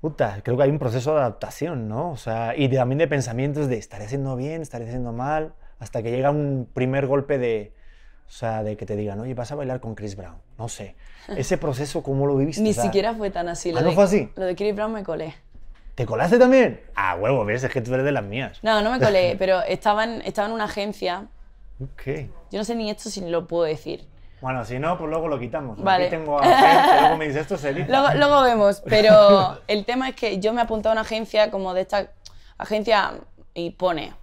puta, creo que hay un proceso de adaptación, ¿no? O sea, y de- también de pensamientos de estaré haciendo bien, estaré haciendo mal, hasta que llega un primer golpe de, o sea, de que te digan, oye, vas a bailar con Chris Brown. No sé. Ese proceso, ¿cómo lo viviste? Ni O sea, siquiera fue tan así. Lo ¿Ah, no de- fue así? Lo de Chris Brown me colé. ¿Te colaste también? Ah, huevo, ves, es que tú eres de las mías. No, no me colé, pero estaba en, estaba en una agencia. Ok. Yo no sé ni esto si lo puedo decir. Bueno, si no, pues luego lo quitamos. Vale. Aquí tengo a Fer, que luego me dice esto se. Luego, luego vemos, pero el tema es que yo me apunté a una agencia como de esta agencia y pone,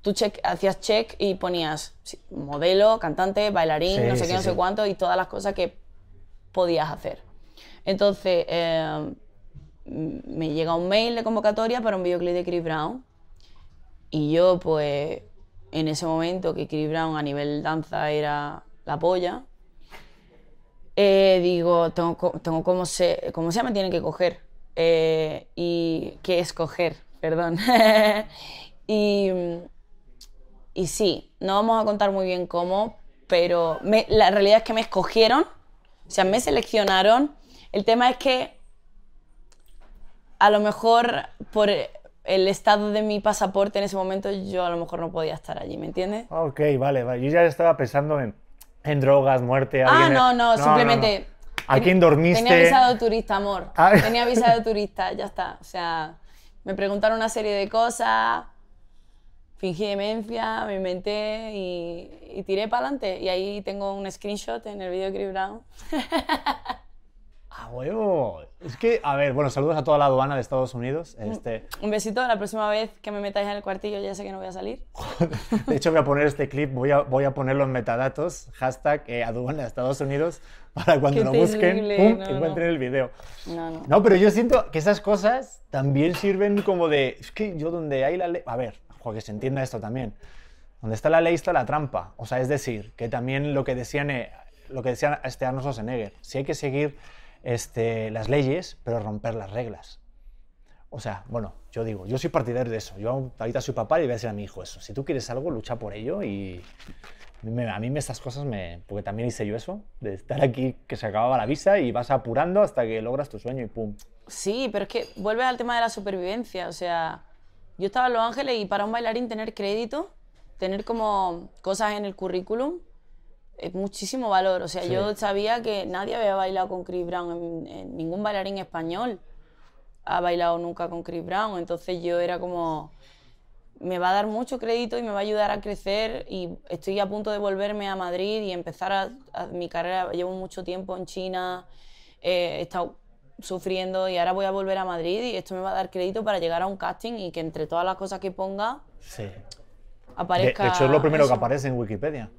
tú check, hacías check y ponías modelo, cantante, bailarín, Sí, no sé sí, qué, no sé sí. cuánto y todas las cosas que podías hacer. Entonces, eh, me llega un mail de convocatoria para un videoclip de Chris Brown y yo pues en ese momento que Chris Brown a nivel danza era la polla, eh, digo, tengo, tengo como, se, como sea, me tienen que coger. Eh, y qué escoger, perdón. y, y sí, no vamos a contar muy bien cómo, pero la realidad es que me escogieron, o sea, me seleccionaron. El tema es que a lo mejor por el estado de mi pasaporte en ese momento yo a lo mejor no podía estar allí, ¿me entiendes? Ah, Ok, vale, vale. Yo ya estaba pensando en, en drogas, muerte. Ah, alguien- no, no, simplemente... ¿A quién dormiste? Tenía visado de turista, amor. Ah. Tenía visado de turista, ya está. O sea, me preguntaron una serie de cosas, fingí demencia, me inventé y, y tiré para adelante. Y ahí tengo un screenshot en el vídeo de Chris Brown. ¡A huevo! Es que, a ver, bueno, saludos a toda la aduana de Estados Unidos. Mm. Este, Un besito, la próxima vez que me metáis en el cuartillo ya sé que no voy a salir. de hecho, voy a poner este clip, voy a, voy a ponerlo en metadatos, hashtag eh, aduana de Estados Unidos, para cuando Qué lo busquen, terrible, pum, no, no. encuentren el video. No, no. No, pero yo siento que esas cosas también sirven como de. Es que yo donde hay la ley. A ver, que se entienda esto también. Donde está la ley está la trampa. O sea, es decir, que también lo que decían, eh, lo que decía este Arnold Schwarzenegger, si hay que seguir este, las leyes, pero romper las reglas. O sea, bueno, yo digo, yo soy partidario de eso. Yo ahorita soy papá y voy a decir a mi hijo eso. Si tú quieres algo, lucha por ello y a mí estas cosas me... Porque también hice yo eso, de estar aquí que se acababa la visa y vas apurando hasta que logras tu sueño y pum. Sí, pero es que vuelve al tema de la supervivencia. O sea, yo estaba en Los Ángeles y para un bailarín tener crédito, tener como cosas en el currículum, muchísimo valor. O sea, Sí. yo sabía que nadie había bailado con Chris Brown, en, en ningún bailarín español. ha bailado nunca con Chris Brown, entonces yo era como, me va a dar mucho crédito y me va a ayudar a crecer y estoy a punto de volverme a Madrid y empezar a, a mi carrera, llevo mucho tiempo en China, eh, he estado sufriendo y ahora voy a volver a Madrid y esto me va a dar crédito para llegar a un casting y que entre todas las cosas que ponga Sí. De, aparezca... de hecho, es lo primero eso. que aparece en Wikipedia.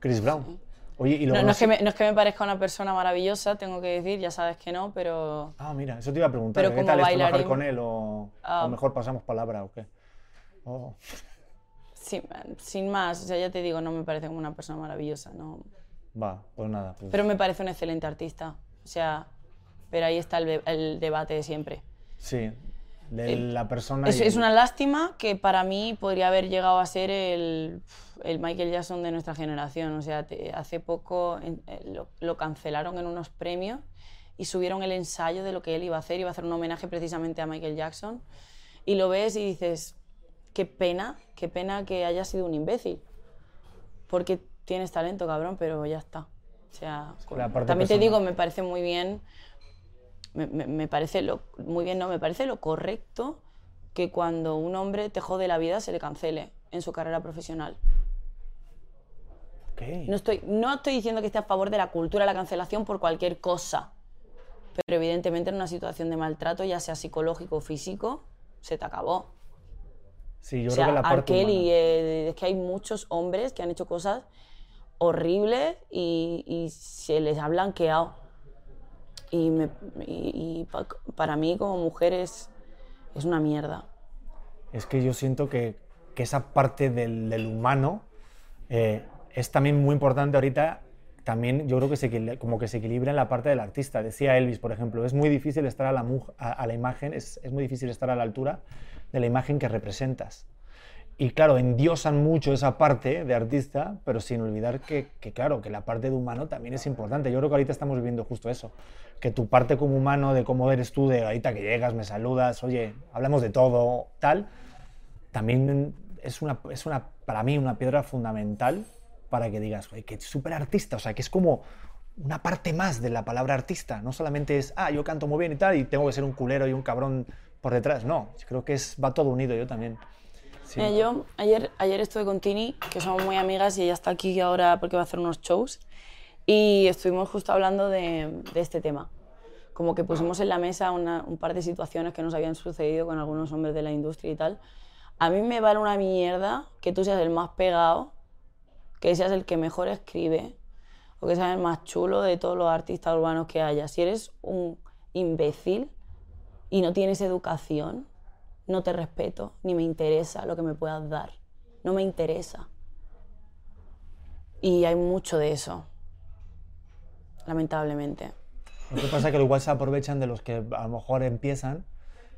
Chris Brown. Oye, y No, luego no no es que me, no es que me parezca una persona maravillosa, tengo que decir, ya sabes que no, pero... Ah, mira, eso te iba a preguntar. Pero ¿Qué tal es trabajar bailarín- con él? O, Ah. o mejor pasamos palabra o qué? Oh, Sí, sin más, o sea, ya te digo, no me parece como una persona maravillosa, no. va, pues nada. pues- Pero me parece un excelente artista. O sea, pero ahí está el debate de siempre. sí, de la persona. Es, y es el- una lástima que para mí podría haber llegado a ser el, el Michael Jackson de nuestra generación. O sea, te- hace poco eh, lo, lo cancelaron en unos premios y subieron el ensayo de lo que él iba a hacer. Iba a hacer un homenaje precisamente a Michael Jackson. Y lo ves y dices, qué pena, qué pena que haya sido un imbécil. Porque tienes talento, cabrón, pero ya está. O sea, también te digo, me parece muy bien me, me- me parece lo, muy bien, no, me parece lo correcto que cuando un hombre te jode la vida se le cancele en su carrera profesional. No estoy, no estoy diciendo que esté a favor de la cultura de la cancelación por cualquier cosa, pero evidentemente en una situación de maltrato, ya sea psicológico o físico, se te acabó. Sí, yo o creo sea, que la parte. Kelly, eh, es que hay muchos hombres que han hecho cosas horribles y, y se les ha blanqueado. Y, me- y- y pa- para mí como mujer es, es una mierda. Es que yo siento que, que esa parte del, del humano eh, es también muy importante ahorita. También yo creo que se, como que se equilibra en la parte del artista. Decía Elvis, por ejemplo, es muy difícil estar a la, a, a la imagen, es, es muy difícil estar a la altura de la imagen que representas. Y claro, endiosan mucho esa parte de artista, pero sin olvidar que, que, claro, que la parte de humano también es importante. Yo creo que ahorita estamos viviendo justo eso, que tu parte como humano, de cómo eres tú, de ahorita que llegas, me saludas, oye, hablamos de todo, tal, también es una, es una, para mí una piedra fundamental para que digas, oye, que súper artista, o sea, que es como una parte más de la palabra artista, no solamente es, ah, yo canto muy bien y tal, y tengo que ser un culero y un cabrón por detrás, no, creo que es, va todo unido yo también. Yo ayer, ayer estuve con Tini, que somos muy amigas y ella está aquí ahora porque va a hacer unos shows. Y estuvimos justo hablando de, este tema. Como que pusimos en la mesa un par de situaciones que nos habían sucedido con algunos hombres de la industria y tal. A mí me vale una mierda que tú seas el más pegado, que seas el que mejor escribe, o que seas el más chulo de todos los artistas urbanos que haya. Si eres un imbécil y no tienes educación, no te respeto, ni me interesa lo que me puedas dar. No me interesa. Y hay mucho de eso, lamentablemente. Lo que pasa es que igual se aprovechan de los que a lo mejor empiezan,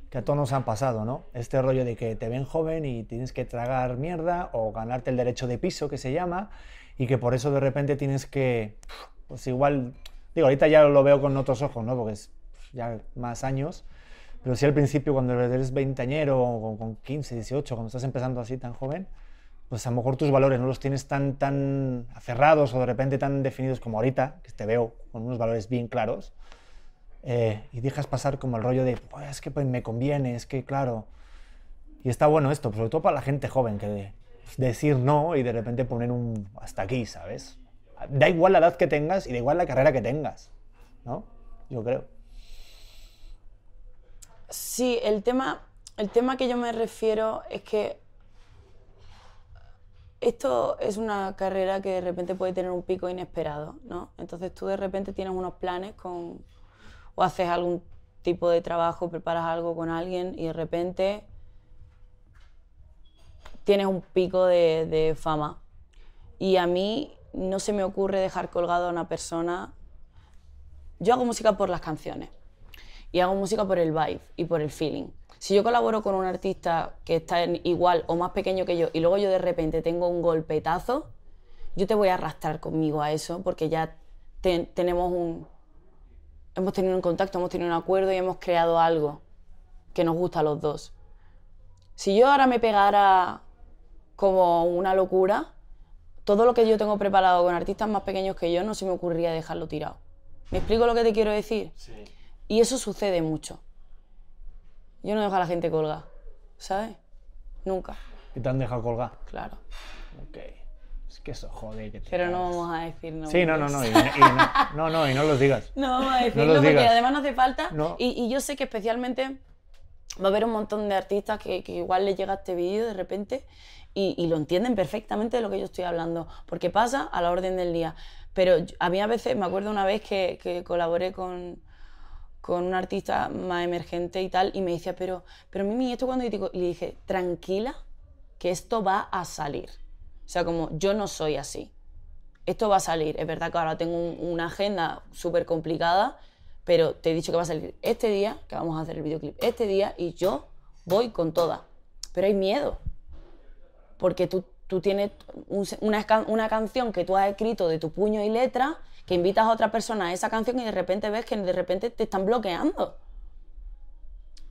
que a todos nos han pasado, ¿no? Este rollo de que te ven joven y tienes que tragar mierda o ganarte el derecho de piso, que se llama, y que por eso de repente tienes que, pues igual, digo, ahorita ya lo veo con otros ojos, ¿no? Porque es ya más años, pero sí al principio cuando eres veinteañero o con- con 15, 18, cuando estás empezando así tan joven, pues a lo mejor tus valores no los tienes tan, tan aferrados o de repente tan definidos como ahorita, que te veo con unos valores bien claros, eh, y dejas pasar como el rollo de, "Pues, es que pues, me conviene, es que claro. Y está bueno esto, sobre todo para la gente joven, que de- decir no y de repente poner un hasta aquí, ¿sabes? Da igual la edad que tengas y da igual la carrera que tengas, ¿no? Yo creo. Sí, el tema, el tema que yo me refiero es que esto es una carrera que de repente puede tener un pico inesperado, ¿no? Entonces tú de repente tienes unos planes con, o haces algún tipo de trabajo, preparas algo con alguien y de repente tienes un pico de, fama. Y a mí no se me ocurre dejar colgado a una persona. Yo hago música por las canciones y hago música por el vibe y por el feeling. Si yo colaboro con un artista que está en igual o más pequeño que yo y luego yo de repente tengo un golpetazo, yo te voy a arrastrar conmigo a eso porque ya te- tenemos un hemos tenido un contacto, hemos tenido un acuerdo y hemos creado algo que nos gusta a los dos. Si yo ahora me pegara como una locura, todo lo que yo tengo preparado con artistas más pequeños que yo no se me ocurriría dejarlo tirado. ¿Me explico lo que te quiero decir? Y eso sucede mucho. Yo no dejo a la gente colgar, ¿sabes? Nunca, Y te han dejado colgar. claro. Ok. Es que eso, joder, que te Pero no vamos a decir no. Sí, no, no, no. Y, y no, no, no, y no los digas. No vamos a decirlo los porque digas. además no hace falta. No. Y, y yo sé que especialmente va a haber un montón de artistas que, que igual les llega este vídeo de repente y, y lo entienden perfectamente de lo que yo estoy hablando, porque pasa a la orden del día. Pero a mí a veces, me acuerdo una vez que, que colaboré con, con un artista más emergente y tal, y me decía, pero, pero Mimi, ¿esto cuando digo- y le dije, tranquila, que esto va a salir. O sea, como yo no soy así esto va a salir. Es verdad que ahora tengo un- una agenda súper complicada, pero te he dicho que va a salir este día, que vamos a hacer el videoclip este día, y yo voy con toda. Pero hay miedo, porque tú, tú tienes una, una canción que tú has escrito de tu puño y letra, que invitas a otra persona a esa canción y de repente ves que de repente te están bloqueando.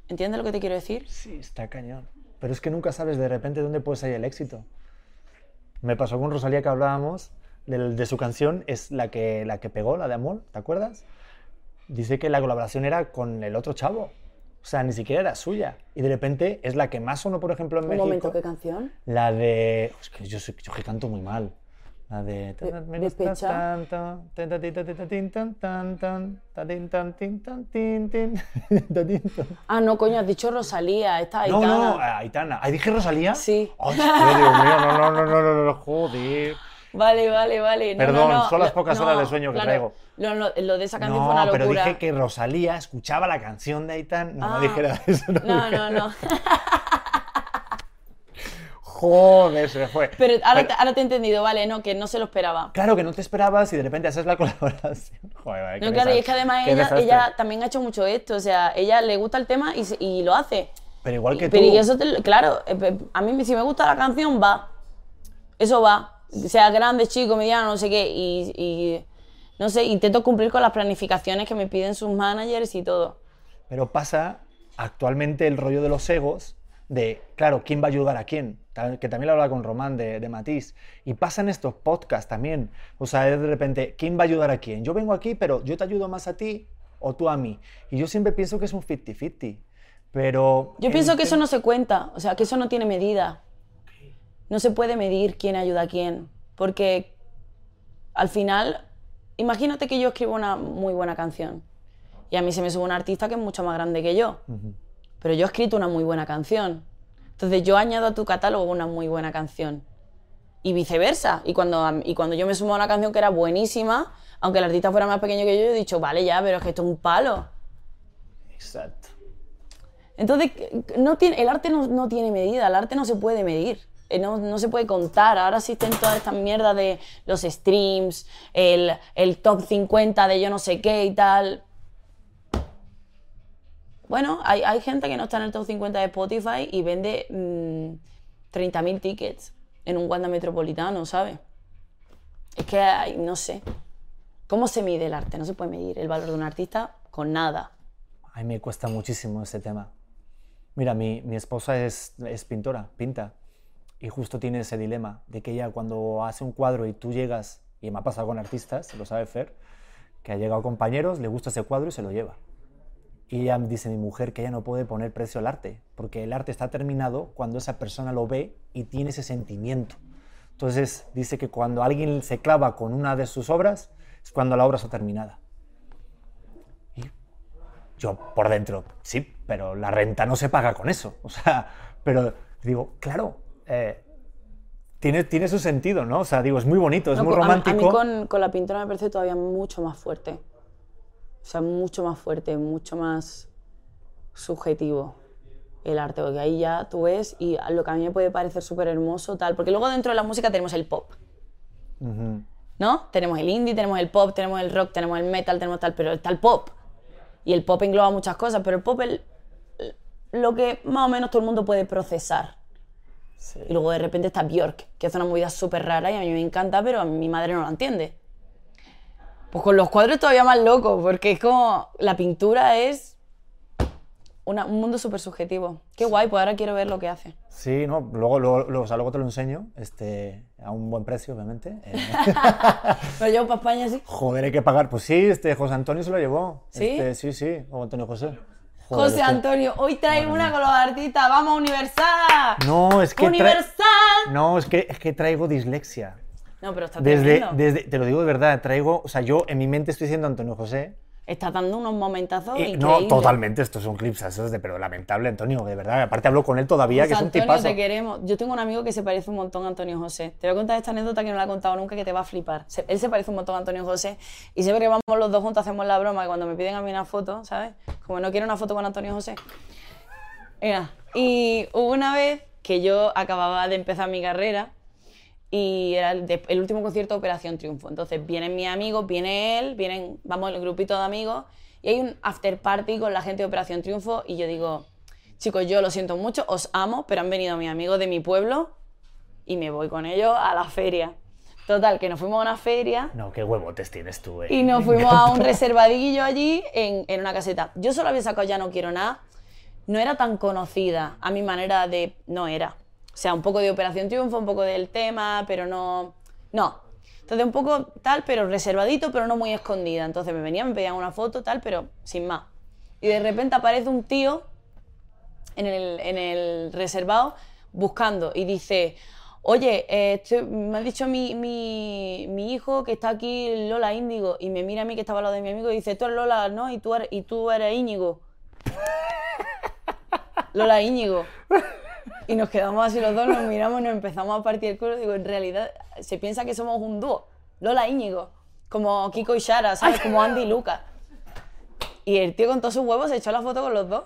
¿Entiendes lo que te quiero decir? Sí, está cañón. Pero es que nunca sabes de repente dónde puede salir el éxito. Me pasó con Rosalía que hablábamos del- de, su canción, es la que, la que pegó, la de Amor, ¿te acuerdas? Dice que la colaboración era con el otro chavo. O sea, ni siquiera era suya. Y de repente es la que más sonó, por ejemplo, en Un México. momento, ¿qué canción? La de. Es que yo, soy- yo que canto muy mal. La de. despecha. Ah, no, coño, has dicho Rosalía, esta No, Aitana. no, Aitana. ¿Ahí dije Rosalía? Sí. Ay, Dios mío, no, no, no, no, no, no, joder. Vale, vale, vale. No, Perdón, no, no. son las pocas horas de sueño que traigo. Lo, lo- lo de esa canción fue No, pero dije que Rosalía escuchaba la canción de Aitana. No, Ah. no dijera eso. No, no, no. Joder, se me fue. Pero ahora, te, ahora te he entendido, vale, no, que no se lo esperaba. Claro que no te esperabas y de repente haces la colaboración. Joder, vale, No, claro, y es que además ella, también ha hecho mucho esto, o sea, ella le gusta el tema y, lo hace. Pero igual que Pero tú. y eso, te- claro, eh, a mí si me gusta la canción, va. Eso va. Sea grande, chico, mediano, no sé qué. Y, y, no sé, intento cumplir con las planificaciones que me piden sus managers y todo. Pero pasa actualmente el rollo de los egos, de, claro, ¿quién va a ayudar a quién? Que también lo hablaba con Román de, de Matisse. Y pasan estos podcasts también. O sea, es de repente, ¿quién va a ayudar a quién? Yo vengo aquí, pero yo te ayudo más a ti o tú a mí. Y yo siempre pienso que es un 50-50. Pero. Yo pienso que tem- eso no se cuenta, o sea, que eso no tiene medida. No se puede medir quién ayuda a quién, porque al final, imagínate que yo escribo una muy buena canción y a mí se me sube un artista que es mucho más grande que yo, pero yo he escrito una muy buena canción. Entonces yo añado a tu catálogo una muy buena canción y viceversa. Y cuando, y cuando yo me sumo a una canción que era buenísima, aunque el artista fuera más pequeño que yo, yo he dicho, vale, ya, pero es que esto es un palo. Exacto. Entonces, no tiene, el arte no, no tiene medida, el arte no se puede medir, eh, no, no se puede contar. Ahora existen todas estas mierdas de los streams, el, el top 50 de yo no sé qué y tal. Bueno, hay, hay gente que no está en el top 50 de Spotify y vende mm, 30.000 tickets en un Wanda Metropolitano, ¿sabes? Es que hay- no sé. ¿Cómo se mide el arte? No se puede medir el valor de un artista con nada. A mí me cuesta muchísimo ese tema. Mira, mi, mi esposa es, es pintora, pinta, y justo tiene ese dilema de que ella cuando hace un cuadro y tú llegas, y me ha pasado con artistas, lo sabe Fer, que ha llegado compañeros, le gusta ese cuadro y se lo lleva. Y ella dice mi mujer que ella no puede poner precio al arte, porque el arte está terminado cuando esa persona lo ve y tiene ese sentimiento. Entonces dice que cuando alguien se clava con una de sus obras es cuando la obra está terminada. Y yo por dentro, sí, pero la renta no se paga con eso. O sea, pero digo, claro, eh, tiene, tiene su sentido, ¿no? O sea, digo, es muy bonito, es No, muy a romántico. A mí, con, con la pintura me parece todavía mucho más fuerte. O sea, mucho más fuerte, mucho más subjetivo el arte, porque ahí ya tú ves y lo que a mí me puede parecer súper hermoso, tal. Porque luego dentro de la música tenemos el pop, Ujú. ¿no? Tenemos el indie, tenemos el pop, tenemos el rock, tenemos el metal, tenemos tal, pero está el pop. Y el pop engloba muchas cosas, pero el pop es lo que más o menos todo el mundo puede procesar. Sí. Y luego de repente está Björk, que hace una movida súper rara y a mí me encanta, pero a mi madre no la entiende. Pues con los cuadros todavía más loco, porque es como la pintura es una- un mundo súper subjetivo. Qué guay, pues ahora quiero ver lo que hace. Sí, no, luego, luego, luego, o sea, luego te lo enseño, este, a un buen precio, obviamente. Eh, Pero yo para España sí. joder, hay que pagar. Pues sí, este, José Antonio se lo llevó. ¿Sí? Este, sí, sí, o Antonio José. Joder, José es que- Antonio, hoy traigo Madre una con los artistas. ¡Vamos, Universal! No, es que. ¡Universal! No, es que, es que traigo dislexia. No, pero está Desde, desde, te lo digo de verdad, traigo, o sea, yo en mi mente estoy diciendo Antonio José. Está dando unos momentazos y- increíbles. no, totalmente, estos son clips, eso es de, pero lamentable, Antonio, de verdad. Aparte hablo con él todavía, que es José un Antonio, tipazo. te queremos. Yo tengo un amigo que se parece un montón a Antonio José. Te voy a contar esta anécdota que no la he contado nunca que te va a flipar. Se- él se parece un montón a Antonio José y siempre que vamos los dos juntos hacemos la broma que cuando me piden a mí una foto, ¿sabes? Como no quiero una foto con Antonio José. Mira, y hubo una vez que yo acababa de empezar mi carrera y era el, de- el último concierto de Operación Triunfo. Entonces vienen mis amigos, viene él, vienen, vamos el grupito de amigos y hay un after party con la gente de Operación Triunfo y yo digo, chicos, yo lo siento mucho, os amo, pero han venido mis amigos de mi pueblo y me voy con ellos a la feria. Total, que nos fuimos a una feria No, qué huevotes tienes tú, eh. y nos fuimos a un reservadillo allí en, en una caseta. Yo solo había sacado Ya no quiero nada. No era tan conocida a mi manera de... No era. Sea, un poco de Operación Triunfo, un poco del tema, pero no... No. Entonces un poco tal, pero reservadito, pero no muy escondida. Entonces me venían, me pedían una foto, tal, pero sin más. Y de repente aparece un tío en el, en el reservado buscando y dice, oye, eh, estoy- me ha dicho mi, mi, mi hijo que está aquí Lola Índigo y me mira a mí que estaba al lado de mi amigo y dice, tú eres Lola, ¿no? Y tú eres, y tú eres Íñigo. Lola Íñigo. Y nos quedamos así los dos, nos miramos, nos empezamos a partir el culo. Digo, en realidad se piensa que somos un dúo. Lola Íñigo. Como Kiko y Shara, ¿sabes? Como Andy y Lucas. Y el tío con todos sus huevos se echó la foto con los dos.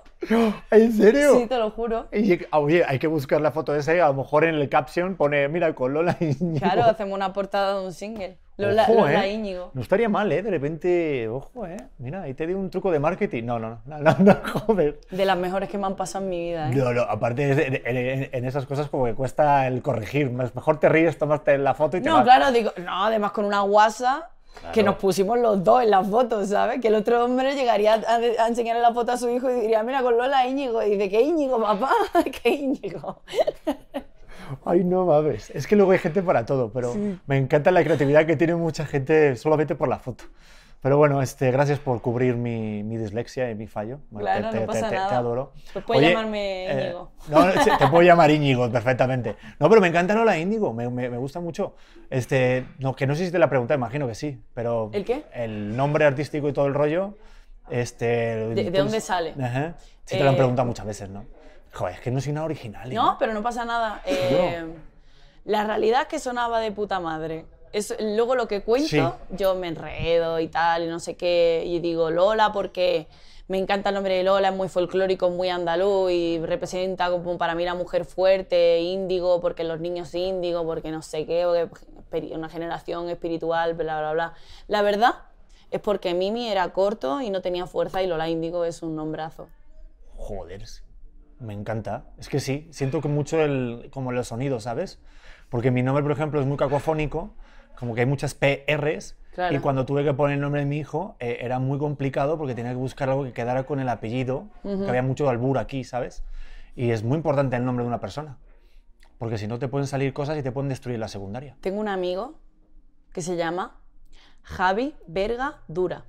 ¿En serio? Sí, te lo juro. Y, oye, hay que buscar la foto esa y a lo mejor en el caption pone, mira, con Lola Íñigo. Claro, hacemos una portada de un single. Lola, Ojo, Lola ¿eh? Íñigo. No estaría mal, ¿eh? De repente, ojo, ¿eh? Mira, ahí te di un truco de marketing. No, no, no, no, no, joder. De las mejores que me han pasado en mi vida, ¿eh? No, no, aparte en, en- en esas cosas como que cuesta el corregir. Mejor te ríes, tomaste la foto y te No, vas. claro, digo, no, además con una guasa que Claro. nos pusimos los dos en las fotos, ¿sabes? Que el otro hombre llegaría a, a enseñarle la foto a su hijo y diría, mira, con Lola Íñigo. Y dice, ¿qué Íñigo, papá? ¿Qué Íñigo? Ay, no mames. Es que luego hay gente para todo, pero me encanta la creatividad que tiene mucha gente solamente por la foto. Pero bueno, este, gracias por cubrir mi, mi dislexia y mi fallo. Bueno, Claro, no pasa te, nada. te adoro. Pues puedes llamarme Íñigo. no, sí, te puedo llamar Íñigo perfectamente. No, pero me encanta Lola Íñigo, me, me, me gusta mucho. Este, no, que no sé si te la pregunta, imagino que sí, pero... ¿El qué? El nombre artístico y todo el rollo, este... ¿De- de dónde sale? Ajá. Sí te lo han Eh, preguntado muchas veces, ¿no? Joder, es que no soy nada original. ¿eh? No, pero no pasa nada. Eh, la realidad es que sonaba de puta madre. Es, luego lo que cuento, Sí. yo me enredo y tal, y no sé qué, y digo Lola porque me encanta el nombre de Lola, es muy folclórico, muy andaluz y representa como para mí la mujer fuerte, índigo, porque los niños índigo, porque no sé qué, porque una generación espiritual, bla, bla, bla. La verdad es porque Mimi era corto y no tenía fuerza y Lola Índigo es un nombrazo. Joder, me encanta. Es que sí, siento que mucho el, como los sonidos, ¿sabes? Porque mi nombre, por ejemplo, es muy cacofónico, como que hay muchas PRs. Claro. Y cuando tuve que poner el nombre de mi hijo, eh, era muy complicado porque tenía que buscar algo que quedara con el apellido, que había mucho albur aquí, ¿sabes? Y es muy importante el nombre de una persona. Porque si no, te pueden salir cosas y te pueden destruir la secundaria. Tengo un amigo que se llama Javi Verga Dura.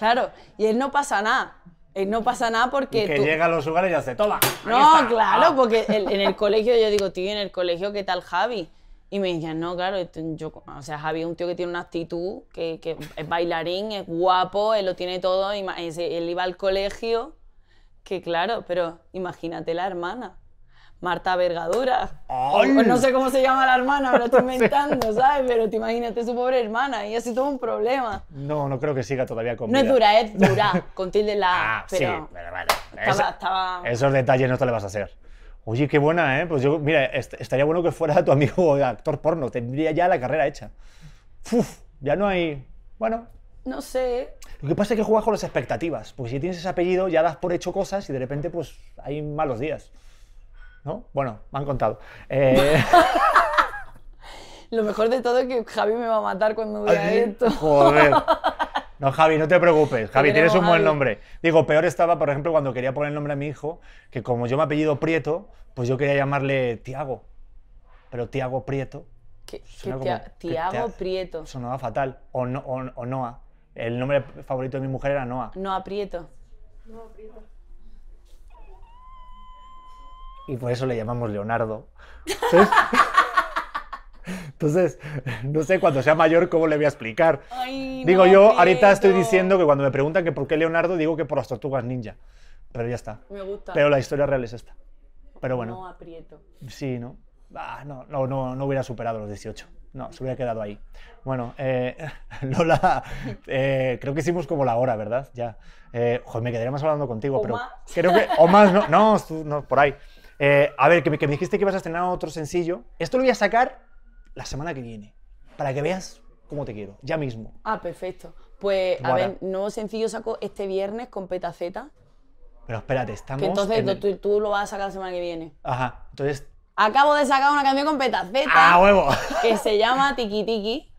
Claro, y él no pasa nada. Él no pasa nada porque Y que tú- llega a los lugares y hace, toma. No, está". claro, Ah. porque el- en el colegio yo digo, tío, en el colegio, ¿qué tal Javi? Y me decían, no, claro, yo, o sea, Javi es un tío que tiene una actitud, que, que es bailarín, es guapo, él lo tiene todo, ese- él iba al colegio, que claro, pero imagínate la hermana, Marta Vergadura. O- no sé cómo se llama la hermana, me lo estoy inventando, ¿sabes? Pero te imagínate su pobre hermana, y así tuvo un problema. No, no creo que siga todavía con No es vida. dura, es dura, con tilde en la A, Ah, pero sí, pero bueno. estaba, estaba- Esos detalles no te le vas a hacer. Oye, qué buena, ¿eh? Pues yo, mira, est- estaría bueno que fuera tu amigo actor porno. Tendría ya la carrera hecha. Uf, ya no hay. Bueno, no sé, lo que pasa es que juegas con las expectativas. Porque si tienes ese apellido, ya das por hecho cosas y de repente, pues, hay malos días. ¿No? Bueno, me han contado. Eh, Lo mejor de todo es que Javi me va a matar cuando vea esto. Joder. No, Javi, no te preocupes. Javi, tienes un buen Javi. nombre. Digo, peor estaba, por ejemplo, cuando quería poner el nombre a mi hijo, que como yo me apellido Prieto, pues yo quería llamarle Tiago. Pero Tiago Prieto como que Tiago Tia- Prieto. sonaba fatal. O, no, o, o Noah. El nombre favorito de mi mujer era Noah. No aprieto. Y por eso le llamamos Leonardo. Entonces, entonces, no sé cuando sea mayor cómo le voy a explicar. Ay, Digo yo, ahorita estoy diciendo que cuando me preguntan que por qué Leonardo, digo que por las tortugas ninja. Pero ya está. Me gusta. Pero la historia real es esta. Pero bueno. No aprieto. Sí, ¿no? Ah, no, no, no, no hubiera superado los 18. No, se hubiera quedado ahí. Bueno, eh, Lola, eh, creo que hicimos como la hora, ¿verdad? Ya. Eh, joder, me quedaría más hablando contigo, O pero más. creo que... O más, no, no, no, por ahí. Eh, a ver, que me, que me dijiste que ibas a estrenar otro sencillo. Esto lo voy a sacar la semana que viene, para que veas cómo te quiero, ya mismo. Ah, perfecto. Pues, a Guara. ver, nuevo sencillo saco este viernes con Petaceta. Pero espérate, estamos... Que entonces en el- tú, tú lo vas a sacar la semana que viene. Ajá, entonces... Acabo de sacar una canción con Petaceta ¡Ah, huevo! que se llama Tiki Tiki.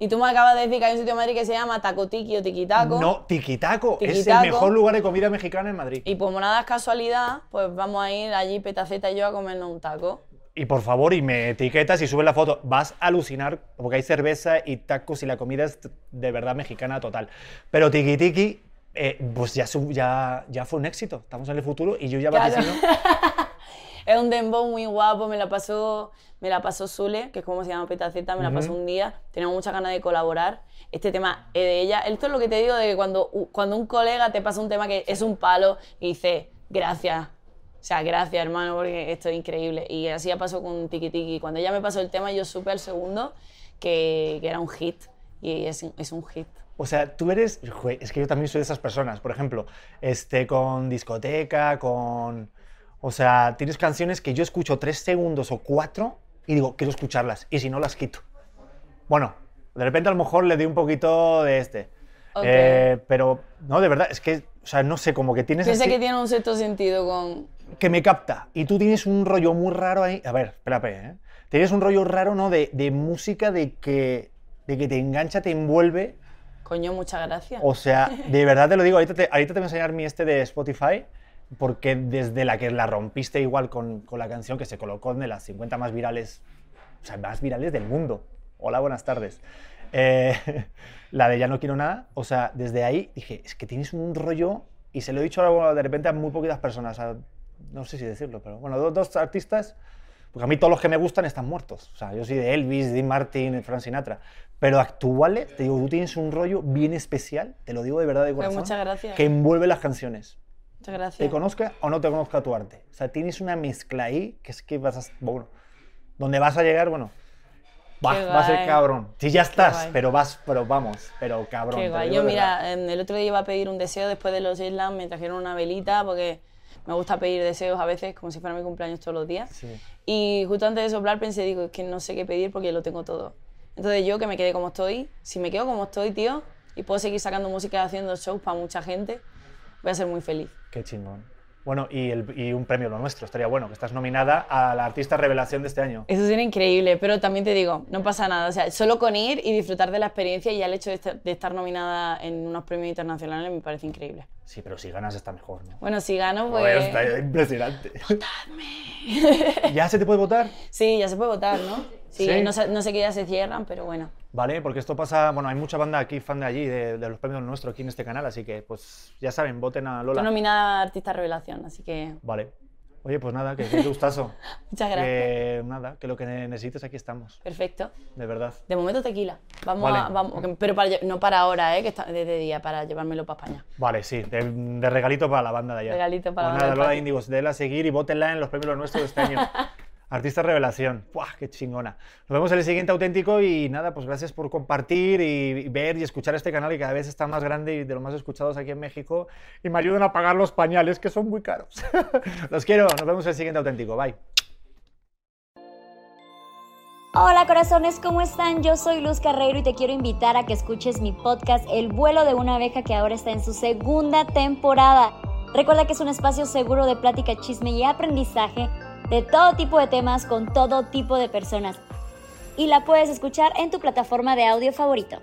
Y tú me acabas de decir que hay un sitio en Madrid que se llama Taco Tiki o Tiki Taco. No, Tiquitaco, es el Tiquitaco. mejor lugar de comida mexicana en Madrid. Y como nada es casualidad, pues vamos a ir allí Petaceta y yo a comernos un taco. Y por favor, y me etiquetas y subes la foto. Vas a alucinar porque hay cerveza y tacos y la comida es de verdad mexicana total. Pero Tiki Tiki, eh, pues ya, ya, ya fue un éxito. Estamos en el futuro y yo ya Claro. vaticino. Es un dembow muy guapo, me la pasó, me la pasó Zule, que es como se llama Petaceta, me la pasó un día. Tenemos muchas ganas de colaborar. Este tema es de ella. Esto es lo que te digo de que cuando, cuando un colega te pasa un tema que es un palo y dice, gracias. O sea, gracias, hermano, porque esto es increíble. Y así ya pasó con Tiki Tiki. Cuando ella me pasó el tema, yo supe al segundo que, que era un hit. Y es, un- es un hit. O sea, tú eres. es que yo también soy de esas personas. Por ejemplo, este, con discoteca, con. O sea, tienes canciones que yo escucho tres segundos o cuatro y digo, quiero escucharlas. Y si no, las quito. Bueno, de repente a lo mejor le doy un poquito de este. Eh, pero, no, de verdad, es que, o sea, no sé, como que tienes Piensa así- que tiene un sexto sentido con... que me capta. Y tú tienes un rollo muy raro ahí. A ver, espérate, ¿eh? Tienes un rollo raro, ¿no? De, de música, de que, de que te engancha, te envuelve. Coño, muchas gracias. O sea, de verdad te lo digo, ahorita te, ahorita te voy a enseñar mi este de Spotify, porque desde la que la rompiste igual con, con la canción que se colocó de las 50 más virales, o sea, más virales del mundo. Hola, buenas tardes. Eh, la de Ya no quiero nada, o sea, desde ahí dije, es que tienes un rollo, y se lo he dicho ahora, de repente a muy poquitas personas, a- no sé si decirlo, pero bueno, dos, dos artistas, porque a mí todos los que me gustan están muertos. O sea, yo soy de Elvis, Dean Martin, Frank Sinatra. Pero actuales, te digo, tú tienes un rollo bien especial, te lo digo de verdad de Pues corazón, muchas gracias. que envuelve las canciones. Muchas gracias. Te conozca o no te conozca tu arte. O sea, tienes una mezcla ahí que es que vas a... Bueno, donde vas a llegar, bueno, va, va a ser cabrón. Si ya estás, pero vas, pero vamos, pero cabrón. Qué guay. Yo, mira, el otro día iba a pedir un deseo después de los Island, me trajeron una velita porque me gusta pedir deseos a veces como si fuera mi cumpleaños todos los días. Sí. Y justo antes de soplar pensé, digo, es que no sé qué pedir porque lo tengo todo. Entonces yo que me quedé como estoy, si me quedo como estoy, tío, y puedo seguir sacando música y haciendo shows para mucha gente, voy a ser muy feliz. Qué chingón. Bueno, y, el- y un premio lo nuestro, estaría bueno, que estás nominada a la artista revelación de este año. Eso sería increíble, pero también te digo, no pasa nada. O sea, solo con ir y disfrutar de la experiencia y ya el hecho de estar, de estar nominada en unos premios internacionales me parece increíble. Sí, pero si ganas está mejor, ¿no? Bueno, si gano, pues... Joder, está impresionante. ¿Ya se te puede votar? Sí, ya se puede votar, ¿no? Sí, Sí. No, sé, no sé qué ya se cierran, pero bueno. Vale, porque esto pasa, bueno, hay mucha banda aquí, fan de allí, de, de los premios nuestros aquí en este canal, así que pues ya saben, voten a Lola. nominada a Artista Revelación, así que Vale. Oye, pues nada, que qué gustazo. muchas gracias. Que nada, que lo que necesites aquí estamos, Perfecto. de verdad. De momento tequila. Vamos Vale. a, vamos, pero para no para ahora, ¿eh? que está desde día, para llevármelo para España. Vale, sí, de, de regalito para la banda de allá. Regalito para la Pues banda nada, del Lola. Índigos, déla a seguir y votenla en los premios nuestros de este año. Artista Revelación. ¡Buah, qué chingona! Nos vemos en el siguiente auténtico y nada, pues gracias por compartir y, ver y escuchar este canal que cada vez está más grande y de los más escuchados aquí en México y me ayudan a pagar los pañales que son muy caros. los quiero, nos vemos en el siguiente auténtico. Bye. Hola corazones, ¿cómo están? Yo soy Luz Carreiro y te quiero invitar a que escuches mi podcast El vuelo de una abeja que ahora está en su segunda temporada. Recuerda que es un espacio seguro de plática, chisme y aprendizaje de todo tipo de temas con todo tipo de personas. Y la puedes escuchar en tu plataforma de audio favorito.